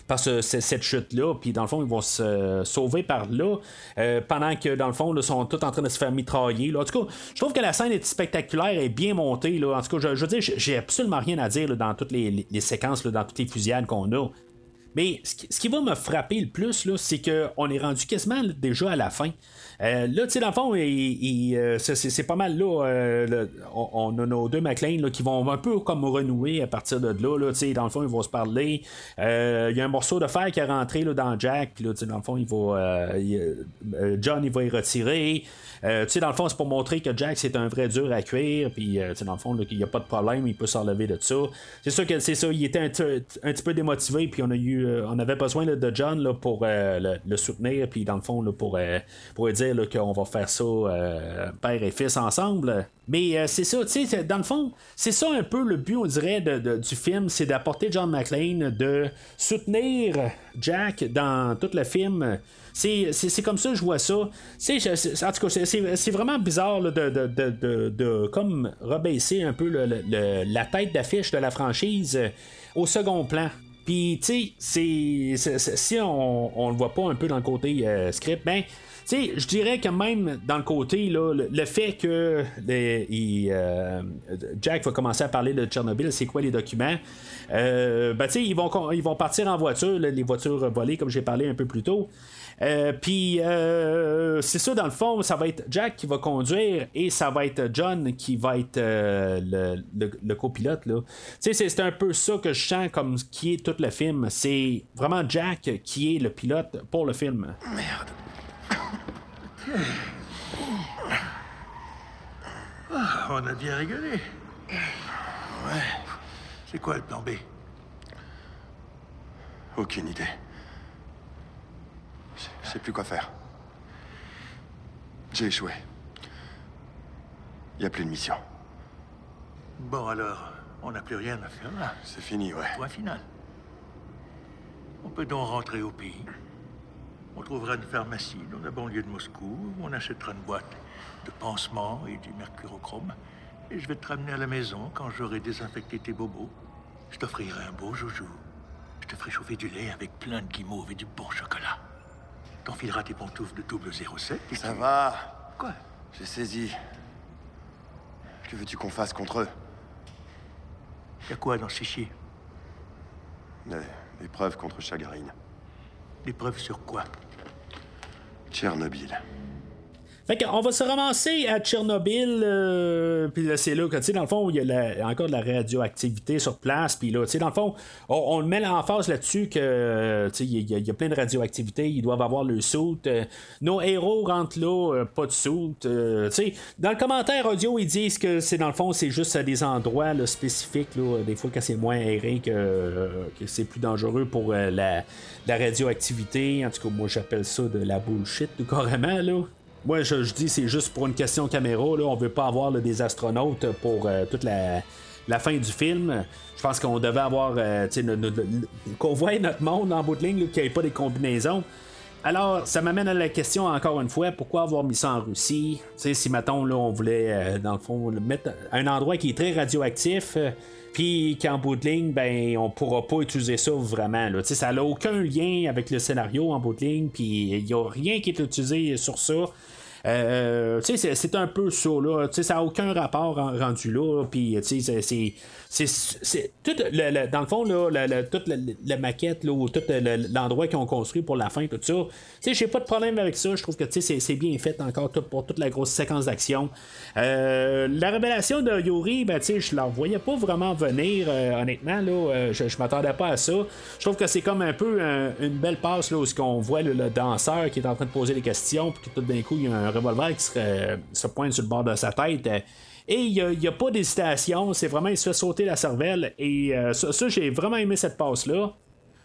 par cette chute-là, puis dans le fond, ils vont se sauver par là, euh, pendant que dans le fond, ils sont tous en train de se faire mitrailler. Là. En tout cas, je trouve que la scène est spectaculaire et bien montée. Là. En tout cas, je, veux dire, j'ai absolument rien à dire dans toutes les, les séquences, dans toutes les fusillades qu'on a. Mais ce qui, va me frapper le plus, c'est qu'on est rendu quasiment déjà à la fin. Euh, là, tu sais, dans le fond, euh, c'est pas mal là. Euh, on, a nos deux McLean qui vont un peu comme renouer à partir de là. là tu sais, dans le fond, ils vont se parler. Il y a un morceau de fer qui est rentré là, dans Jack. Puis là, dans le fond, il va, John, il va y retirer. tu sais, dans le fond, c'est pour montrer que Jack, c'est un vrai dur à cuire. Puis, tu sais, dans le fond, il n'y a pas de problème. Il peut s'enlever de ça. C'est sûr que c'est ça. Il était un, petit peu démotivé. Puis, on a eu, on avait besoin de John pour le, soutenir. Puis, dans le fond, pour, pour dire qu'on va faire ça euh, père et fils ensemble. Mais euh, c'est ça, tu sais, dans le fond, c'est ça un peu le but, on dirait, du film, c'est d'apporter John McClane, de soutenir Jack dans tout le film. C'est comme ça que je vois ça. en tout cas, c'est vraiment bizarre de, de, comme rebaisser un peu la tête d'affiche de la franchise au second plan. Puis, tu sais, si on, on le voit pas un peu dans le côté euh, script, ben, sais, je dirais que même dans le côté, là, le, fait que euh, Jack va commencer à parler de Tchernobyl, c'est quoi les documents, euh, ben, ils, vont, ils vont partir en voiture, les voitures volées, comme j'ai parlé un peu plus tôt. Euh, puis c'est ça dans le fond, ça va être Jack qui va conduire et ça va être John qui va être le, copilote là. c'est un peu ça que je sens comme qui est tout le film. C'est vraiment Jack qui est le pilote pour le film. Merde. on a bien rigolé. Ouais. C'est quoi le plan B? Aucune idée. Je sais plus quoi faire. J'ai échoué. Il n'y a plus de mission. Bon, alors, on n'a plus rien à faire là. C'est fini, ouais. Point final. On peut donc rentrer au pays. On trouvera une pharmacie dans la banlieue de Moscou où on achètera une boîte de pansements et du mercurochrome. Et je vais te ramener à la maison quand j'aurai désinfecté tes bobos. Je t'offrirai un beau joujou. Je te ferai chauffer du lait avec plein de guimauves et du bon chocolat. T'enfileras tes pantoufles de double 07 et Ça va. Quoi? J'ai saisi. Que veux-tu qu'on fasse contre eux? Y'a quoi dans ce fichier Des preuves contre Chagarine. Des preuves sur quoi? Tchernobyl. Fait qu'on va se ramasser à Tchernobyl, euh, puis là, c'est là que, tu sais, dans le fond, il y a encore de la radioactivité sur place, puis là, tu sais, dans le fond, on, le met l'emphase là-dessus que, tu sais, il y, a plein de radioactivité, ils doivent avoir le soute. Euh, nos héros rentrent là, euh, pas de soute. tu sais, dans le commentaire audio, ils disent que c'est, dans le fond, c'est juste à des endroits spécifiques, là, des fois, quand c'est moins aéré, que, c'est plus dangereux pour la, la radioactivité. En tout cas, moi, j'appelle ça de la bullshit, carrément, là. Moi, je, dis c'est juste pour une question caméra. Là, on veut pas avoir des astronautes pour euh, toute la, fin du film. Je pense qu'on devait avoir. Euh, qu'on voit notre monde en bout de ligne, qu'il n'y ait pas des combinaisons. alors, ça m'amène à la question encore une fois, pourquoi avoir mis ça en Russie? Si mettons, là, on voulait, euh, dans le fond, mettre un endroit qui est très radioactif, puis qu'en bout de ligne, ben, on pourra pas utiliser ça vraiment. Ça n'a aucun lien avec le scénario en bout de ligne, puis il n'y a rien qui est utilisé sur ça. Euh, c'est- un peu ça, là. Ça n'a aucun rapport en- rendu là. Puis, tu sais, c'est- tout le- le- dans le fond, là, toute la, maquette, là, ou tout le- l'endroit qu'ils ont construit pour la fin, tout ça. J'ai pas de problème avec ça. Je trouve que, c'est- bien fait encore pour toute la grosse séquence d'action. Euh, la révélation de Yuri, ben, je la voyais pas vraiment venir, euh, honnêtement, là. Euh, je, je m'attendais pas à ça. Je trouve que c'est comme un peu un- une belle passe, là, où qu'on voit le, le danseur qui est en train de poser des questions, puis que tout d'un coup, il y a un revolver qui se, euh, se pointe sur le bord de sa tête. et il n'y a, pas d'hésitation, c'est vraiment, il se fait sauter la cervelle. Et euh, ça, ça, j'ai vraiment aimé cette passe-là.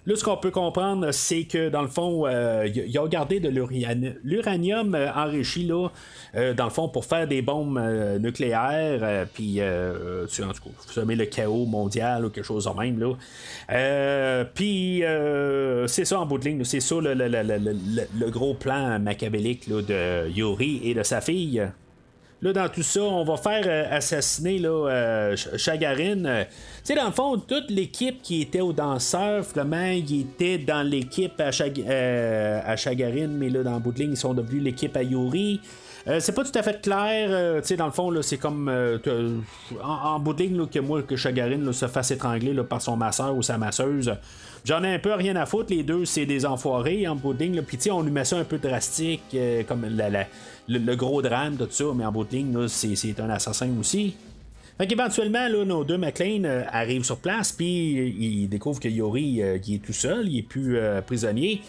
Là, ce qu'on peut comprendre, c'est que dans le fond, euh, il il a gardé de l'urani- l'uranium euh, enrichi, là, euh, dans le fond, pour faire des bombes euh, nucléaires, euh, puis, euh, en tout cas, vous le chaos mondial ou quelque chose de même, là. Euh, puis, euh, c'est ça en bout de ligne, c'est ça le gros plan machiavélique là, de Yuri et de sa fille. Là, dans tout ça, on va faire euh, assassiner là, euh, Ch- Chagarin. Euh, tu sais, dans le fond, toute l'équipe qui était au danseur, finalement, ils étaient dans l'équipe à, Chag- euh, à Chagarin, mais là, dans le bout de ligne, ils sont devenus l'équipe à Yuri. Euh, c'est pas tout à fait clair, euh, tu sais, dans le fond, c'est comme euh, en, en bout de ligne que moi, que Chagarin là, se fasse étrangler par son masseur ou sa masseuse. J'en ai un peu rien à foutre, les deux, c'est des enfoirés en bout de ligne. Puis, on lui met ça un peu drastique, comme le, le gros drame, tout ça, mais en bout de ligne, c'est un assassin aussi. Fait qu'éventuellement, là, nos deux McLean euh, arrivent sur place, puis euh, ils découvrent que Yori euh, il est tout seul, il est plus prisonnier.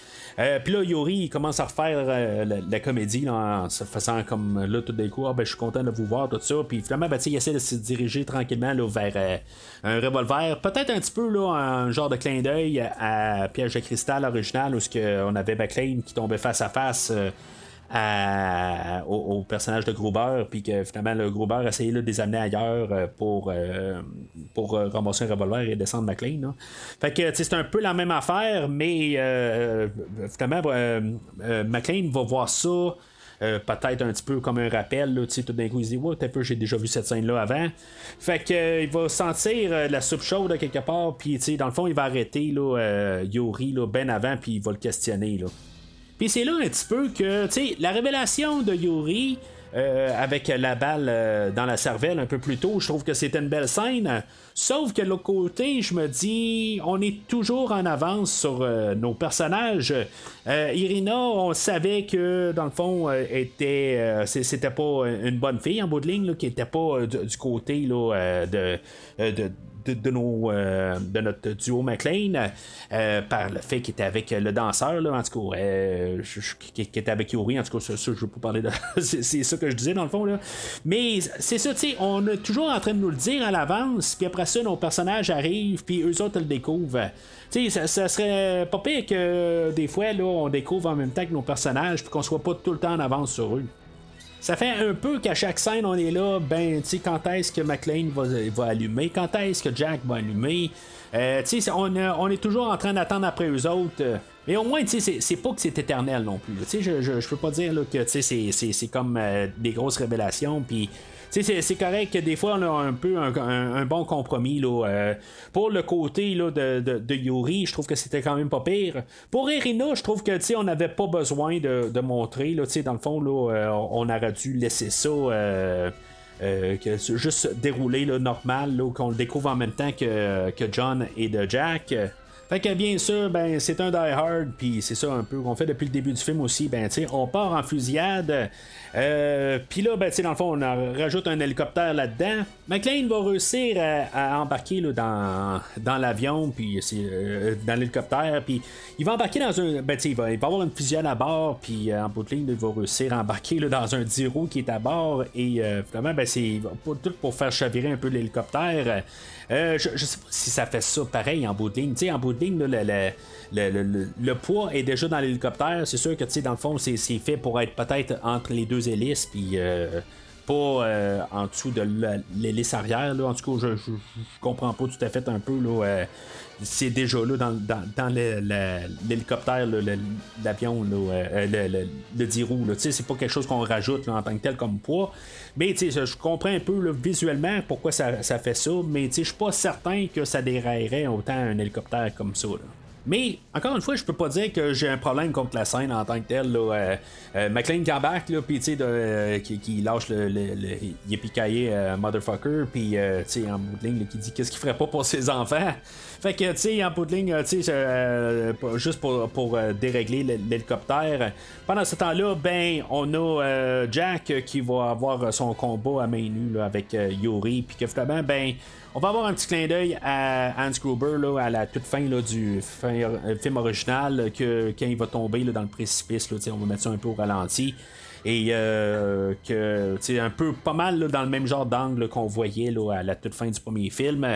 Puis là, Yori il commence à refaire la, comédie en se faisant comme là tout d'un coup, ah, ben, je suis content de vous voir, tout ça. Puis finalement, ben, il essaie de se diriger tranquillement vers un revolver, peut-être un petit peu un genre de clin d'œil à Piège de cristal original où on avait McLean qui tombait face à face. Au, personnage de Gruber, puis que finalement le Gruber essayait de les amener ailleurs euh, pour, euh, pour euh, ramasser un revolver et descendre McLean. Fait que c'est un peu la même affaire, mais finalement McLean va voir ça. peut-être un petit peu comme un rappel, tout d'un coup il se dit Ouais, peu, j'ai déjà vu cette scène-là avant. Fait que il va sentir la soupe chaude quelque part, puis dans le fond, il va arrêter là, Yuri là, ben avant, puis il va le questionner. Là. Puis c'est là un petit peu que, tu sais, la révélation de Yuri euh, avec la balle euh, dans la cervelle un peu plus tôt, je trouve que c'était une belle scène. Sauf que de l'autre côté, je me dis, on est toujours en avance sur euh, nos personnages. Irina, on savait que dans le fond, était, c'était pas une bonne fille en bout de ligne, qui était pas du, côté là, de euh, de notre duo McLean euh, par le fait qu'il était avec le danseur, là, en tout cas, qui, était avec Yuri, en tout cas, ça, je veux pas parler de. c'est, c'est ça que je disais dans le fond, là. Mais c'est ça, tu sais, on est toujours en train de nous le dire à l'avance, puis après ça, nos personnages arrivent, puis eux autres le découvrent. Tu sais, ça, ça serait pas pire que des fois, là, on découvre en même temps que nos personnages, puis qu'on soit pas tout le temps en avance sur eux. Ça fait un peu qu'à chaque scène, on est là, ben, tu sais, quand est-ce que McLean va, allumer, quand est-ce que Jack va allumer? Euh, tu sais, on, est toujours en train d'attendre après eux autres. euh, mais au moins, tu sais, c'est- pas que c'est éternel non plus. Tu sais, je, je, peux pas dire là, que, c'est comme euh, des grosses révélations, puis... C'est- correct que des fois on a un peu un, bon compromis euh, pour le côté de, de, Yuri, je trouve que c'était quand même pas pire. Pour Irina, je trouve que on n'avait pas besoin de, de montrer. Là, dans le fond, là, euh, on aurait dû laisser ça. euh, juste dérouler là, normal, qu'on le découvre en même temps que, que John et de Jack. Fait que bien sûr, ben c'est un Die Hard, puis c'est ça un peu qu'on fait depuis le début du film aussi. Ben on part en fusillade. Euh, puis là, ben dans le fond, on rajoute un hélicoptère là-dedans. McLean va réussir à, embarquer là, dans, dans l'avion, puis euh, dans l'hélicoptère, puis il va embarquer dans un. Ben tu sais, il va, il va avoir une fusillade à bord, puis euh, en bout de ligne, il va réussir à embarquer là, dans un 10 roues qui est à bord, et euh, finalement, ben c'est tout pour faire chavirer un peu l'hélicoptère. Euh, je, sais pas si ça fait ça pareil en bout de ligne. En bout de ligne, là, le, le, le, le- poids est déjà dans l'hélicoptère. C'est sûr que, dans le fond, c'est fait pour être peut-être entre les deux hélices, puis euh, pas euh, en dessous de l'hélice arrière. Là. En tout cas, je, je, je comprends pas tout à fait un peu. Là, euh, c'est déjà là dans, l'hélicoptère, l'avion, euh, le, le, le 10 roues. là. Tu sais, C'est pas quelque chose qu'on rajoute en tant que tel comme poids. Mais je comprends un peu visuellement pourquoi ça, fait ça. Mais je suis pas certain que ça déraillerait autant un hélicoptère comme ça. Mais encore une fois, je peux pas dire que j'ai un problème contre la scène en tant que telle. Euh, euh, McLean qui euh, qui, lâche le, le, le yippee motherfucker, puis euh, en bout de ligne, qui dit qu'est-ce qu'il ferait pas pour ses enfants. Fait que, tu sais, en bout de ligne, euh, tu sais, euh, juste pour, pour euh, dérégler l'hélicoptère. Pendant ce temps-là, ben, on a euh, Jack qui va avoir son combat à main nue là, avec euh, Yuri, puis que finalement, ben, on va avoir un petit clin d'œil à Hans Gruber là, à la toute fin là, du film original, que quand il va tomber là, dans le précipice, on va mettre ça un peu au ralenti. Et euh, que c'est un peu pas mal dans le même genre d'angle qu'on voyait là, à la toute fin du premier film.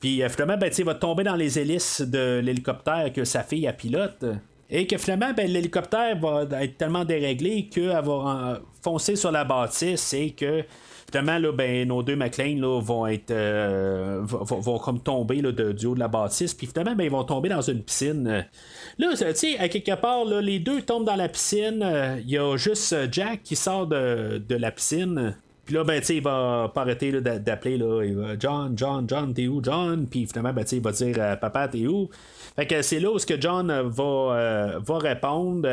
Puis euh, finalement, ben, il va tomber dans les hélices de l'hélicoptère que sa fille a pilote. Et que finalement, ben, l'hélicoptère va être tellement déréglé qu'elle va foncer sur la bâtisse et que Finalement, là, ben, nos deux McLean là, vont être euh, vont, vont- comme tomber là, du haut de la bâtisse. Puis finalement, ben, ils vont tomber dans une piscine. Là, tu sais, à quelque part, là, les deux tombent dans la piscine. Il y a juste euh, Jack qui sort de, de la piscine. Puis là, ben, tu sais, il va pas arrêter d'appeler, John, John, John, t'es où, John? Puis finalement, ben, tu sais, il va dire, euh, papa, t'es où? Fait que c'est là où ce que John va, va répondre.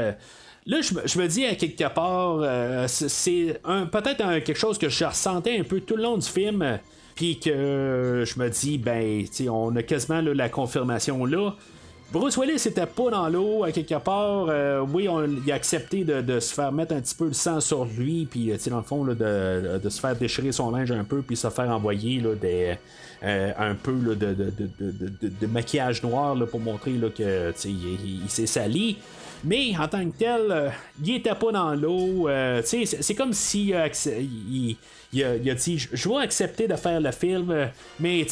Là, je, me- dis à quelque part, euh, c'est- un- peut-être quelque chose que je ressentais un peu tout le long du film. euh, Puis que je me dis, ben, on a quasiment la confirmation là. Bruce Willis était pas dans l'eau à quelque part. Euh, oui, on, il a accepté de, de se faire mettre un petit peu le sang sur lui, puis euh, dans le fond, de, de se faire déchirer son linge un peu, puis se faire envoyer un peu de, de, de, de- de- de maquillage noir pour montrer là, que tu sais, il, il- il s'est sali. Mais en tant que tel, euh, il était pas dans l'eau. euh, c'est comme si il, il a, dit Je vais accepter de faire le film, mais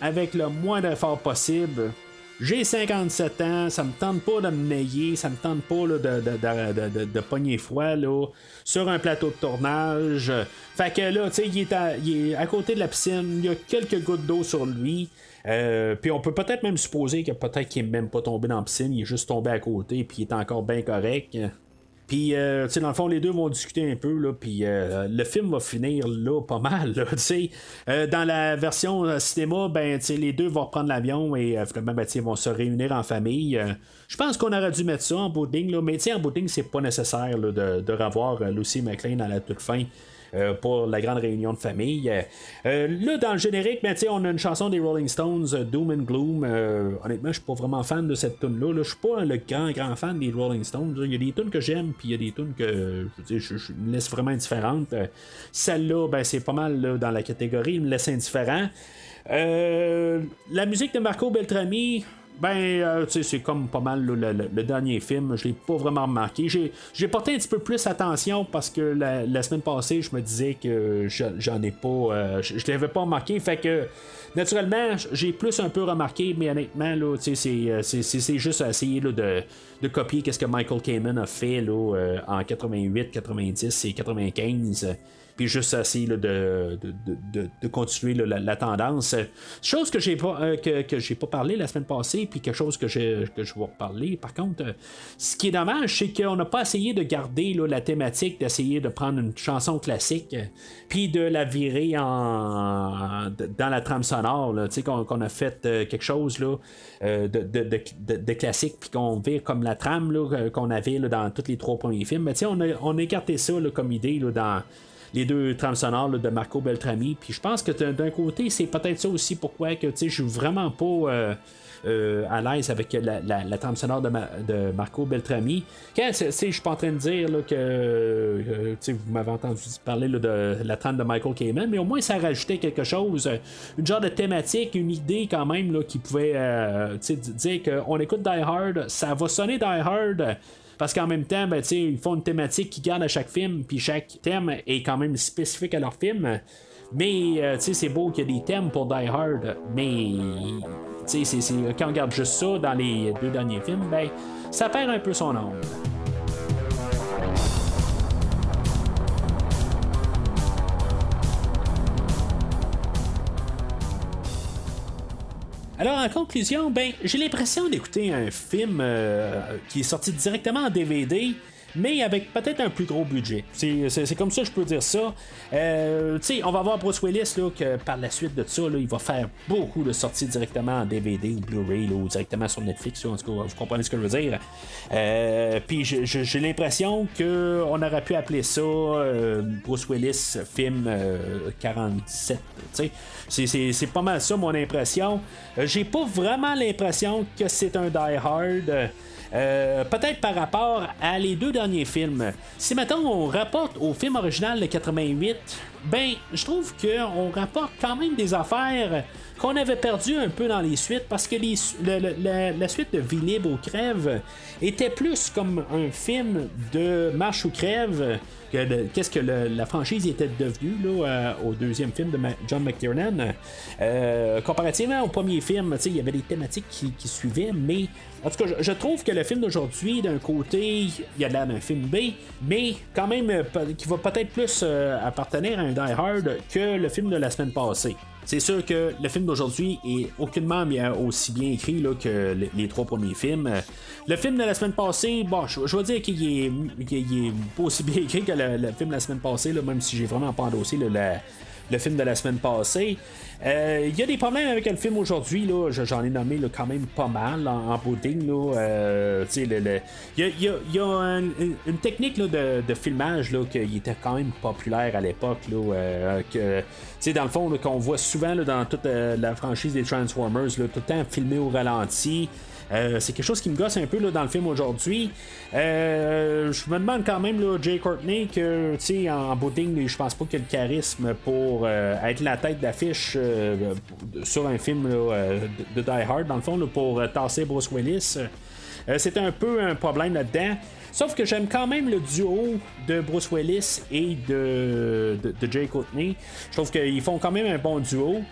avec le moins d'efforts possible. J'ai 57 ans, ça me tente pas de me nailler, ça me tente pas de, de, de, de, pogner froid sur un plateau de tournage. Fait que là, tu sais, il est à côté de la piscine, il y a quelques gouttes d'eau sur lui. Euh, puis on peut peut-être même supposer que peut-être qu'il est même pas tombé dans la piscine, il est juste tombé à côté, puis il est encore bien correct. Puis, euh, tu sais, dans le fond, les deux vont discuter un peu, là, puis euh, le film va finir là pas mal, tu sais. Dans la version cinéma, ben, tu sais, les deux vont reprendre l'avion et finalement, ben, ils vont se réunir en famille. Je pense qu'on aurait dû mettre ça en ligne, là, mais tu en ligne, c'est pas nécessaire là, de, revoir Lucy McLean à la toute fin. Euh, pour la grande réunion de famille. Euh, là, dans le générique, ben, on a une chanson des Rolling Stones, euh, Doom and Gloom. Honnêtement, je suis pas vraiment fan de cette tune là Je suis pas le grand, grand fan des Rolling Stones. là. Il y a des tunes que j'aime, puis il y a des tunes que je, me laisse vraiment indifférente. Celle-là, ben, c'est pas mal là, dans la catégorie, il me laisse indifférent. La musique de Marco Beltrami, ben, euh, tu sais, c'est comme pas mal le, dernier film. Je l'ai pas vraiment remarqué. J'ai, porté un petit peu plus attention parce que la, semaine passée, je me disais que je- j'en ai pas. euh, je, je l'avais pas remarqué. Fait que, naturellement, j'ai plus un peu remarqué, mais honnêtement, tu sais, c'est, euh, c'est, juste à essayer là, de, de copier qu'est-ce que Michael Kamen a fait là, en 88, 90 et 95 puis juste essayer de, de, de- de- continuer la, tendance. Chose que j'ai pas euh, que, que j'ai pas parlé la semaine passée, puis quelque chose que, j'ai- que je vais reparler. Par contre, euh, ce qui est dommage, c'est qu'on n'a pas essayé de garder la thématique, d'essayer de prendre une chanson classique, puis de la virer en dans la trame sonore. Tu sais, qu'on a fait euh, quelque chose de, classique, puis qu'on vire comme la trame qu'on avait dans tous les trois premiers films. Mais tu sais, on a, on a écarté ça comme idée dans les deux trames sonores de Marco Beltrami. Puis je pense que d'un côté, c'est peut-être ça aussi pourquoi que je suis vraiment pas euh, euh, à l'aise avec la, trame sonore de, Ma- de Marco Beltrami. Quand je suis pas en train de dire là, que euh, vous m'avez entendu parler de la trame de Michael Kamen, mais au moins ça rajoutait quelque chose, une genre de thématique, une idée quand même qui pouvait dire qu'on écoute Die Hard, ça va sonner Die Hard. Parce qu'en même temps, ben, ils font une thématique qui garde à chaque film, puis chaque thème est quand même spécifique à leur film. Mais, euh, c'est beau qu'il y ait des thèmes pour Die Hard, mais, c'est- quand on regarde juste ça dans les deux derniers films, ben, ça perd un peu son nom. Alors, en conclusion, ben, j'ai l'impression d'écouter un film euh, qui est sorti directement en DVD mais avec peut-être un plus gros budget. C'est comme ça, je peux dire ça. Euh, on va voir Bruce Willis là, que par la suite de ça, là, il va faire beaucoup de sorties directement en DVD ou Blu-ray ou directement sur Netflix. en tout cas, vous comprenez ce que je veux dire. Euh, Puis j'ai l'impression qu'on aurait pu appeler ça euh, Bruce Willis film 47. Euh, c'est pas mal ça mon impression. Euh, j'ai pas vraiment l'impression que c'est un Die Hard. Euh, peut-être par rapport à les deux derniers films. Si maintenant on rapporte au film original de 88, ben je trouve qu'on rapporte quand même des affaires qu'on avait perdu un peu dans les suites parce que la, suite de Vie libre ou crève était plus comme un film de marche ou crève qu'est-ce que la franchise était devenue là, euh, au deuxième film de John McTiernan. Euh, comparativement au premier film, il y avait des thématiques qui, suivaient, mais en tout cas, je, trouve que le film d'aujourd'hui, d'un côté, il y a l'air d'un film B, mais quand même euh, qui va peut-être plus appartenir à un Die Hard que le film de la semaine passée. C'est sûr que le film d'aujourd'hui est aucunement aussi bien écrit là, que les, trois premiers films. Le film de la semaine passée, bon, je, je vais dire qu'il est, pas aussi bien écrit que le, film de la semaine passée, là, même si j'ai vraiment pas endossé le film de la semaine passée. Il euh, y a des problèmes avec le film aujourd'hui, là, j'en ai nommé quand même pas mal en, en Il y a, une, technique de, filmage qui était quand même populaire à l'époque. Euh, dans le fond, qu'on voit souvent dans toute euh, la franchise des Transformers, tout le temps filmé au ralenti. Euh, c'est quelque chose qui me gosse un peu là, dans le film aujourd'hui. Euh, je me demande quand même, là, Jay Courtney, que en, bout je pense pas qu'il a le charisme pour euh, être la tête d'affiche sur un film de, Die Hard, dans le fond, pour tasser Bruce Willis. c'est un peu un problème là-dedans. Sauf que j'aime quand même le duo de Bruce Willis et de, de, de Jay Courtney. Je trouve qu'ils font quand même un bon duo.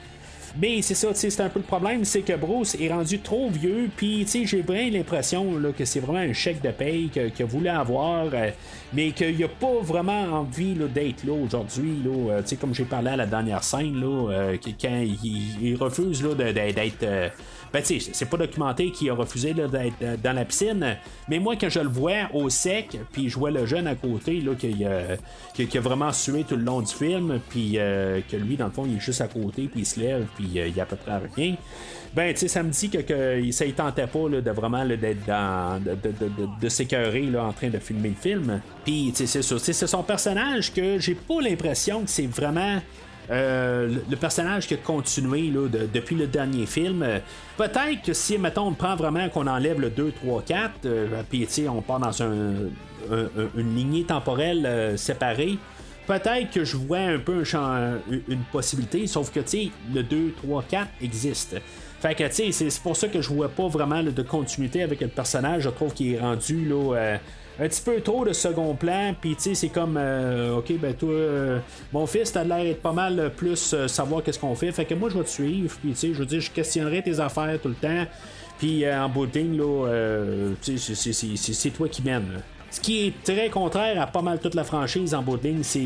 Mais c'est ça, c'est un peu le problème, c'est que Bruce est rendu trop vieux, puis j'ai bien l'impression que c'est vraiment un chèque de paye qu'il voulait avoir, euh, mais qu'il n'a pas vraiment envie d'être là aujourd'hui, euh, comme j'ai parlé à la dernière scène, là, euh, quand il, refuse d'être ben, tu sais, c'est pas documenté qu'il a refusé d'être euh, dans la piscine, mais moi, quand je le vois au sec, puis je vois le jeune à côté, là, qui, a, vraiment sué tout le long du film, puis euh, que lui, dans le fond, il est juste à côté, puis il se lève, puis euh, il y a à peu près rien. Ben, tu sais, ça me dit que, ça ne tentait pas de vraiment d'être dans. de, de, s'écœurer en train de filmer le film. Puis, tu sais, c'est son personnage que j'ai pas l'impression que c'est vraiment euh, le, personnage qui a continué là, depuis le dernier film. Euh, peut-être que si, mettons, on prend vraiment qu'on enlève le 2, 3, 4, puis on part dans un, une lignée temporelle euh, séparée, peut-être que je vois un peu une possibilité, sauf que le 2, 3, 4 existe. Fait que, tu sais, c'est pour ça que je vois pas vraiment de continuité avec le personnage. Je trouve qu'il est rendu là, un petit peu trop de second plan. Puis, tu sais, c'est comme, euh, ok, ben toi, euh, mon fils, t'as l'air d'être pas mal plus euh, savoir qu'est-ce qu'on fait. Fait que moi, je vais te suivre. Puis, tu sais, je veux dire, je questionnerai tes affaires tout le temps. Puis, en bout de là, tu sais, c'est toi qui mène. Ce qui est très contraire à pas mal toute la franchise en bout c'est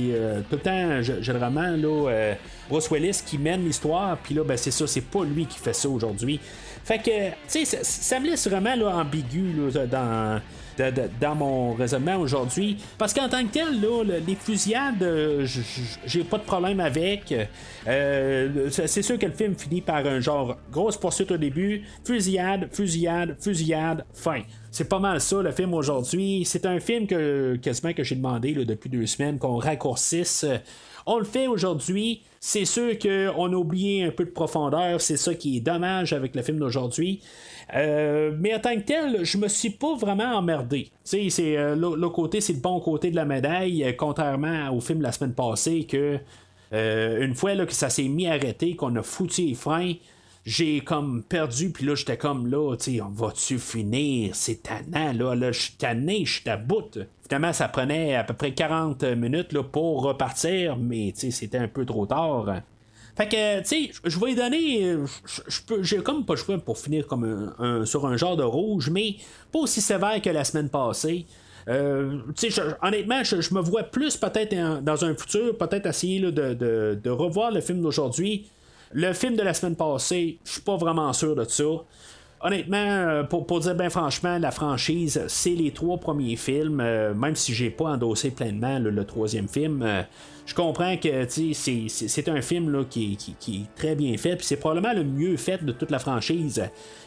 tout le temps, généralement, là, Bruce Willis qui mène l'histoire, puis là, ben, c'est ça, c'est pas lui qui fait ça aujourd'hui. Fait que, tu sais, ça, me laisse vraiment là, ambigu là, dans dans mon raisonnement aujourd'hui. Parce qu'en tant que tel, là, les fusillades, euh, j'ai pas de problème avec. Euh, c'est sûr que le film finit par un genre grosse poursuite au début, fusillade, fusillade, fusillade, fin. C'est pas mal ça, le film aujourd'hui. C'est un film que quasiment que j'ai demandé depuis deux semaines qu'on raccourcisse. On le fait aujourd'hui. C'est sûr qu'on a oublié un peu de profondeur. C'est ça qui est dommage avec le film d'aujourd'hui. Euh, mais en tant que tel, je me suis pas vraiment emmerdé. C'est euh, le, côté, c'est le bon côté de la médaille, euh, contrairement au film la semaine passée que une fois là, que ça s'est mis à arrêter, qu'on a foutu les freins, j'ai comme perdu, puis là, j'étais comme là, tu on va-tu finir? C'est tannant, là, là, je suis tanné, je suis à bout. Finalement, ça prenait à peu près 40 minutes là, pour repartir, mais c'était un peu trop tard. Fait que, tu sais, je vais donner. J'ai comme pas le choix pour finir comme un, sur un genre de rouge, mais pas aussi sévère que la semaine passée. Euh, honnêtement, je, me vois plus peut-être dans un futur, peut-être essayer de, de, revoir le film d'aujourd'hui Le film de la semaine passée, je suis pas vraiment sûr de ça. Honnêtement, euh, pour, pour dire bien franchement, la franchise, c'est les trois premiers films, euh, même si j'ai pas endossé pleinement le, troisième film. euh, je comprends que c'est- un film là, qui, est très bien fait, puis c'est probablement le mieux fait de toute la franchise.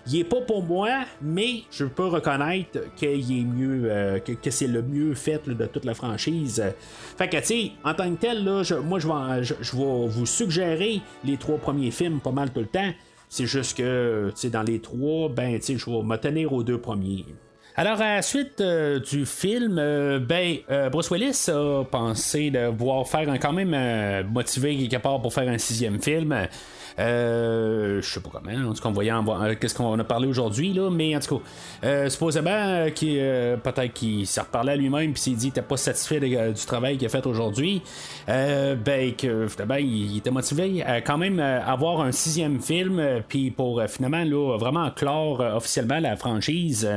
Il est pas pour moi, mais je peux reconnaître que, c'est le mieux fait de toute la franchise. Fait que en tant que tel, là, moi je vais, je vais vous suggérer les trois premiers films pas mal tout le temps. C'est juste que, sais, dans les trois, ben, je vais me tenir aux deux premiers. Alors, à la suite euh, du film, euh, ben, euh, Bruce Willis a pensé de vouloir faire un, quand même euh, motivé quelque part pour faire un sixième film. Euh, je sais pas comment, en tout cas, on voyait euh, qu'est-ce qu'on a parlé aujourd'hui, là, mais en tout cas, euh, supposément qu'il, euh, peut-être qu'il s'est reparlé à lui-même puis s'est dit n'était pas satisfait euh, du travail qu'il a fait aujourd'hui, ben, que finalement, il, était motivé à quand même avoir un sixième film, puis pour finalement, là, vraiment clore officiellement la franchise.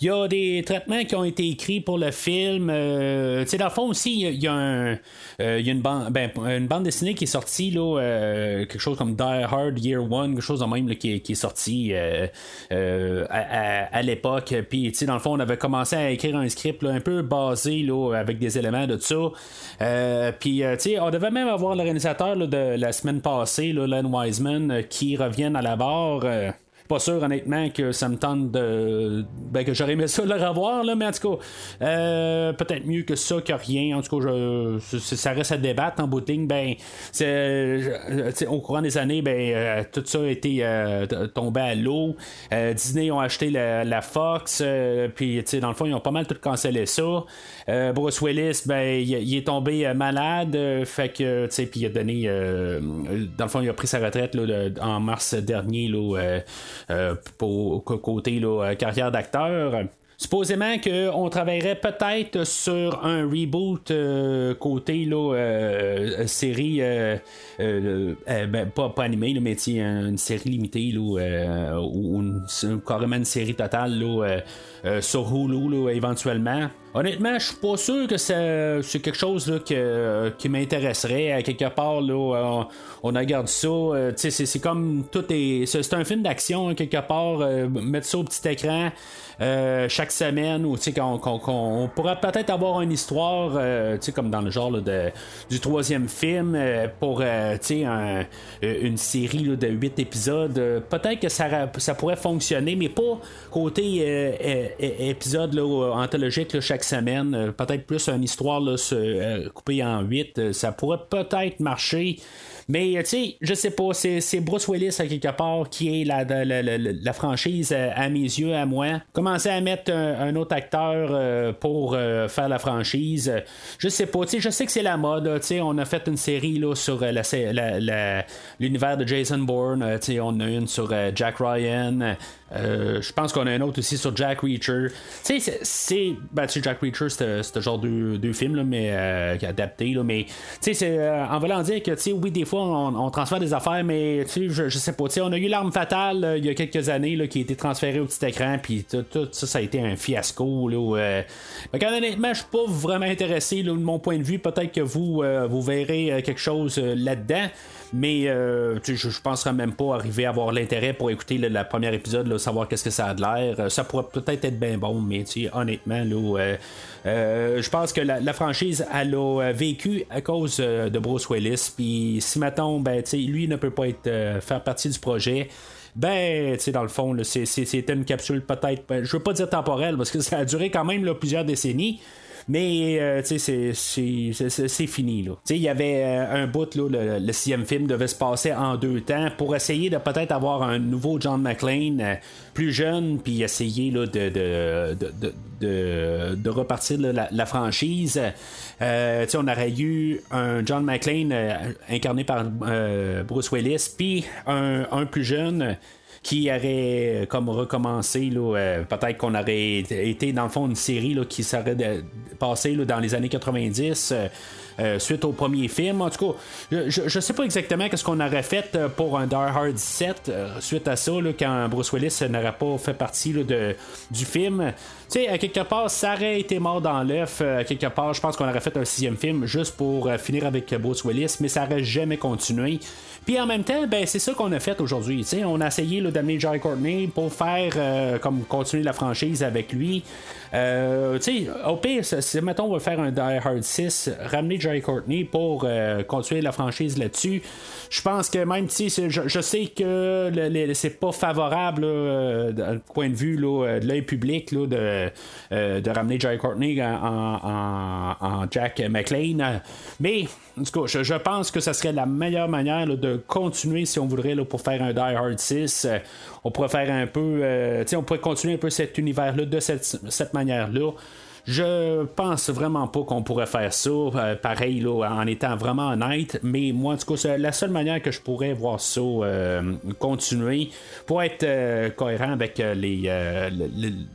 Il y a des traitements qui ont été écrits pour le film. Euh, tu sais, dans le fond aussi, il y a, un, euh, il y a une, bande, ben, une bande dessinée qui est sortie, là, euh, quelque chose comme Die Hard Year One, quelque chose de même là, qui, est- sorti euh, euh, à, à- à l'époque. Puis, tu sais, dans le fond, on avait commencé à écrire un script là, un peu basé là, avec des éléments de tout ça. Euh, puis, tu sais, on devait même avoir là, de la semaine passée, là, Len Wiseman, qui revienne à la barre. Pas sûr honnêtement que ça me tente de. Ben, que j'aurais aimé ça le revoir, là, mais en tout cas, euh, peut-être mieux que ça que rien. En tout cas, je, ça reste à débattre en ligne. Ben, c'est, euh, au courant des années, ben, euh, tout ça a été euh, tombé à l'eau. Euh, Disney ont acheté la, la Fox, puis tu sais, dans le fond, ils ont pas mal tout cancellé ça. Euh, Bruce Willis, ben, il, est tombé euh, malade, euh, fait que, tu sais, puis il a donné, dans le fond, il a pris sa retraite là, en mars dernier, là, pour côté là, carrière d'acteur. Supposément qu'on travaillerait peut-être sur un reboot côté là, série, ben, pas, pas animée, mais une série limitée là, euh, ou une, carrément une série totale là, euh, euh, sur Hulu éventuellement. Honnêtement, je suis pas sûr que c'est, quelque chose là, que- qui m'intéresserait. À quelque part, là, on, regarde ça. euh, c'est, comme tout est. C'est, un film d'action, hein, quelque part. euh, mettre ça au petit écran. euh, chaque semaine qu'on, on pourrait peut-être avoir une histoire euh, comme dans le genre de, du troisième film euh, pour euh, euh, une série de huit épisodes Euh, peut-être que ça, ça pourrait fonctionner mais pas côté euh, euh, euh, épisode là, anthologique là, chaque semaine Euh, peut-être plus une histoire là, euh, coupée en huit Euh, ça pourrait peut-être marcher mais, euh, tu sais, je sais pas, c'est, Bruce Willis à quelque part qui est la, la, la- franchise euh, à mes yeux, à moi. Commencer à mettre un, autre acteur euh, pour euh, faire la franchise, euh, je sais pas, tu sais, je sais que c'est la mode, tu sais, on a fait une série là, sur euh, l'univers de Jason Bourne, euh, tu sais, on a une sur euh, Jack Ryan. Euh, je pense qu'on a une autre aussi sur Jack Reacher. Tu sais, c'est, c'est. Ben, tu Jack Reacher, c'était genre deux films, là, mais euh, adaptés, là, mais. Tu sais, c'est. euh, en voulant dire que, tu sais, oui, des fois, on, on transfère des affaires, mais, tu sais, je, je sais pas. Tu sais, on a eu L'arme fatale, euh, il y a quelques années, là, qui a été transférée au petit écran, puis tout, ça, ça a été un fiasco, là. où, euh, fait que, honnêtement, je suis pas vraiment intéressé, là, de mon point de vue. Peut-être que vous, euh, vous verrez euh, quelque chose euh, là-dedans. Mais euh, je, je penserais même pas arriver à avoir l'intérêt pour écouter le, la première épisode, savoir qu'est-ce que ça a de l'air. Euh, Ça pourrait peut-être être bien bon, mais honnêtement, là, euh, je pense que la, franchise, elle a vécu à cause de Bruce Willis. Puis si mettons, ben, lui ne peut pas être faire partie du projet. Ben, tu sais, dans le fond, c'était une capsule peut-être, ben, je veux pas dire temporelle, parce que ça a duré quand même plusieurs décennies. Mais euh, c'est- fini. là. Il y avait euh, un bout, là, le, sixième film devait se passer en deux temps pour essayer de peut-être avoir un nouveau John McClane euh, plus jeune, puis essayer là, de, de, de, de, de- repartir la, franchise. On aurait eu un John McClane incarné par Bruce Willis, puis un, un plus jeune qui aurait euh, comme recommencé, là, euh, peut-être qu'on aurait été dans le fond une série là, qui serait passée là, dans les années 90. euh, euh, suite au premier film. En tout cas, je, je sais pas exactement qu'est-ce qu'on aurait fait pour un Die Hard 7 suite à ça, là, quand Bruce Willis n'aurait pas fait partie là, de, du film. Tu sais, à quelque part, ça aurait été mort dans l'œuf. À quelque part, je pense qu'on aurait fait un sixième film juste pour finir avec Bruce Willis, mais ça aurait jamais continué. Puis en même temps, ben, c'est ça qu'on a fait aujourd'hui. On a essayé d'amener Jai Courtney pour faire euh, comme continuer la franchise avec lui. Euh, au pire, si mettons on va faire un Die Hard 6, ramener Jai Courtney pour euh, continuer la franchise là-dessus. Je pense que même si je, je, sais que c'est pas favorable du point de vue de l'œil public là, de, de ramener Jai Courtney en, Jack McLean. Mais en tout cas, je, pense que ça serait la meilleure manière de continuer si on voudrait pour faire un Die Hard 6. Euh, on pourrait faire un peu. Euh, on pourrait continuer un peu cet univers-là de cette manière-là. Je pense vraiment pas qu'on pourrait faire ça, euh, pareil, là, en étant vraiment honnête, mais moi, tout cas, c'est la seule manière que je pourrais voir ça euh, continuer pour être euh, cohérent avec les,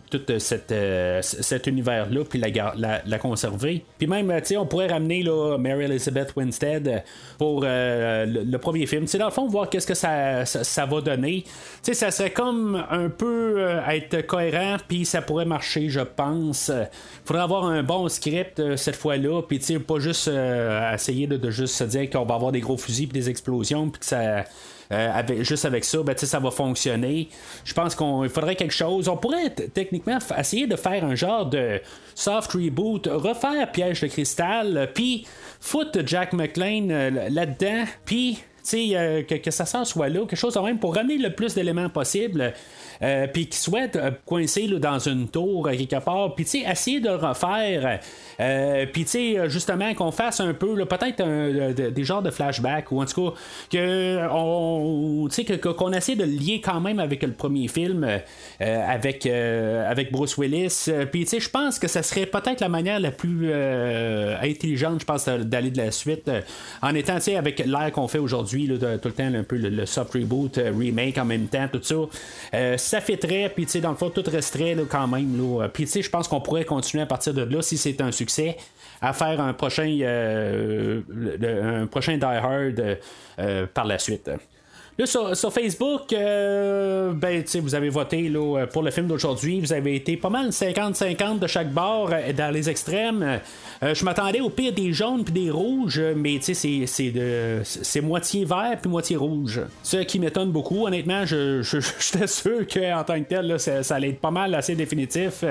tout cet univers-là, puis la, la, conserver. Puis même, tu sais, on pourrait ramener Mary Elizabeth Winstead pour le, premier film. Tu dans le fond, voir qu'est-ce que ça, ça, va donner. Tu sais, ça serait comme un peu être cohérent, puis ça pourrait marcher, je pense faudrait avoir un bon script euh, cette fois-là, puis pas juste euh, essayer de, juste se dire qu'on va avoir des gros fusils puis des explosions, puis que ça. Euh, juste avec ça, ben, ça va fonctionner. Je pense qu'il faudrait quelque chose. On pourrait techniquement essayer de faire un genre de soft reboot, refaire Piège de cristal, puis foutre Jack McLean là-dedans, puis que, que ça soit là, quelque chose de même pour ramener le plus d'éléments possible. Euh, puis qui souhaite euh, coincer dans une tour euh, quelque part, puis essayer de le refaire, puis justement, qu'on fasse un peu, peut-être des genres de flashbacks, ou en tout cas, que on, que, qu'on essaie de lier quand même avec le premier film, avec, avec Bruce Willis, puis je pense que ça serait peut-être la manière la plus intelligente, je pense, d'aller de la suite, en étant, avec l'air qu'on fait aujourd'hui, tout le temps, un peu le, soft reboot, remake en même temps, tout ça ça fitterait, puis tu sais, dans le fond, tout resterait quand même. Là. Puis tu sais, je pense qu'on pourrait continuer à partir de là, si c'est un succès, à faire un prochain, euh, un prochain Die Hard euh, par la suite. Là, sur, Facebook, euh, ben, vous avez voté là, pour le film d'aujourd'hui. Vous avez été pas mal 50-50 de chaque bord dans les extrêmes. je m'attendais au pire des jaunes puis des rouges, mais c'est, c'est, moitié vert puis moitié rouge. Ce qui m'étonne beaucoup. Honnêtement, je, j'étais sûr qu'en tant que tel, là, ça, ça, allait être pas mal assez définitif.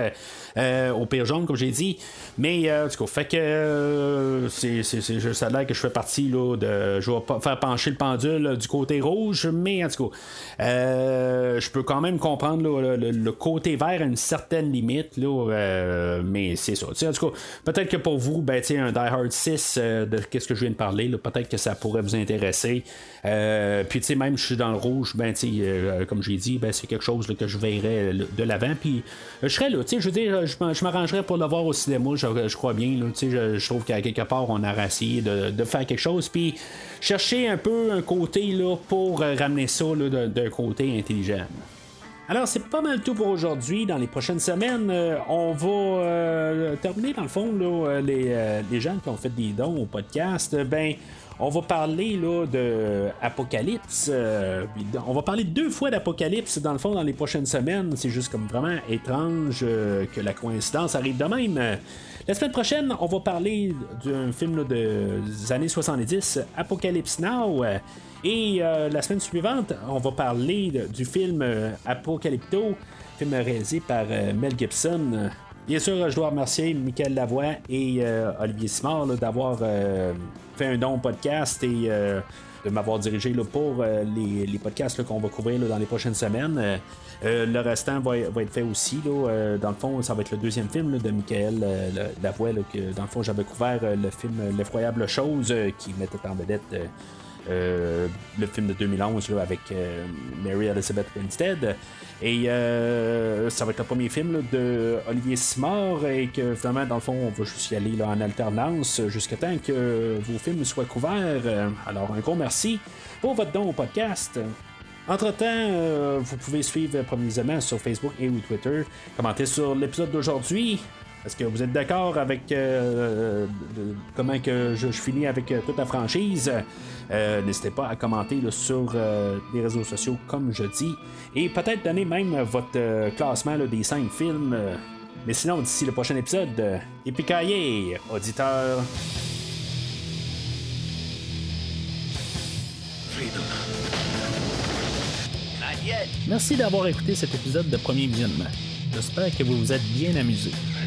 Euh, au pire jaune, comme j'ai dit. Mais, euh, du coup, fait que euh, c'est, c'est, juste là que je fais partie là, de. Je vais faire pencher le pendule du côté rouge, mais en tout cas, je peux quand même comprendre le, côté vert à une certaine limite, là, mais c'est ça. en tout cas, peut-être que pour vous, ben, un Die Hard 6 de qu'est-ce que je viens de parler, peut-être que ça pourrait vous intéresser. puis, tu sais, même je suis dans le rouge, ben, comme j'ai dit, ben, c'est quelque chose que je verrais de l'avant. Puis, je serais là, je veux dire, je m'arrangerais pour le voir au cinéma, je, crois bien. je, trouve qu'à quelque part, on a essayé de, faire quelque chose. Puis chercher un peu un côté là, pour ramener ça d'un côté intelligent. Alors, c'est pas mal tout pour aujourd'hui. Dans les prochaines semaines, euh, on va euh, terminer, dans le fond, là, les, euh, gens qui ont fait des dons au podcast. Ben, on va parler là, de. Euh, on va parler deux fois d'Apocalypse dans le fond dans les prochaines semaines. C'est juste comme vraiment étrange euh, que la coïncidence arrive de même. La semaine prochaine, on va parler d'un film des années 70, Apocalypse Now. Et euh, la semaine suivante, on va parler du film Apocalypto, film réalisé par Mel Gibson. Bien sûr, je dois remercier Michael Lavoie et Olivier Simard d'avoir fait un don au podcast et euh, de m'avoir dirigé là, pour euh, les, podcasts qu'on va couvrir dans les prochaines semaines. Euh, le restant va, être fait aussi. dans le fond, ça va être le deuxième film de Michael Lavoie, que dans le fond j'avais couvert le film L'effroyable chose qui mettait en vedette euh, le film de 2011 avec euh, Mary Elizabeth Winstead. Et euh, ça va être le premier film de Olivier Simard et que vraiment, dans le fond, on va juste y aller là, en alternance jusqu'à temps que vos films soient couverts. Alors, un gros merci pour votre don au podcast. Entre-temps, vous pouvez suivre Promisément sur Facebook et ou Twitter. Commentez sur l'épisode d'aujourd'hui. Est-ce que vous êtes d'accord avec euh, de- comment que je, finis avec euh, toute la franchise? Euh, N'hésitez pas à commenter sur euh, les réseaux sociaux, comme je dis. Et peut-être donner même votre euh, classement des 5 films. euh. mais sinon, d'ici le prochain épisode, euh, Yippee auditeur. Merci d'avoir écouté cet épisode de Premier Visionnement. J'espère que vous vous êtes bien amusé.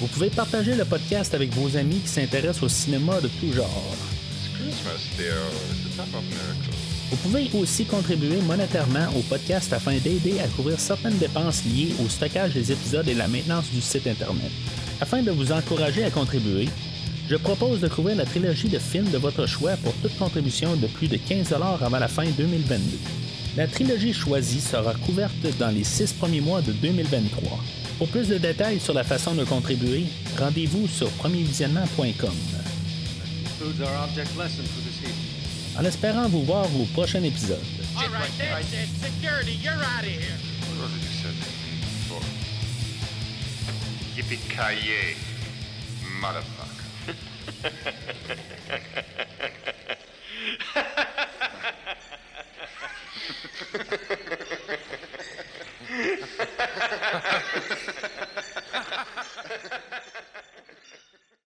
Vous pouvez partager le podcast avec vos amis qui s'intéressent au cinéma de tout genre. Vous pouvez aussi contribuer monétairement au podcast afin d'aider à couvrir certaines dépenses liées au stockage des épisodes et la maintenance du site Internet. Afin de vous encourager à contribuer, je propose de couvrir la trilogie de films de votre choix pour toute contribution de plus de 15 avant la fin 2022. La trilogie choisie sera couverte dans les six premiers mois de 2023. Pour plus de détails sur la façon de contribuer, rendez-vous sur premiervisionnement.com. En espérant vous voir au prochain épisode. Yippee-ki-yay, motherfucker.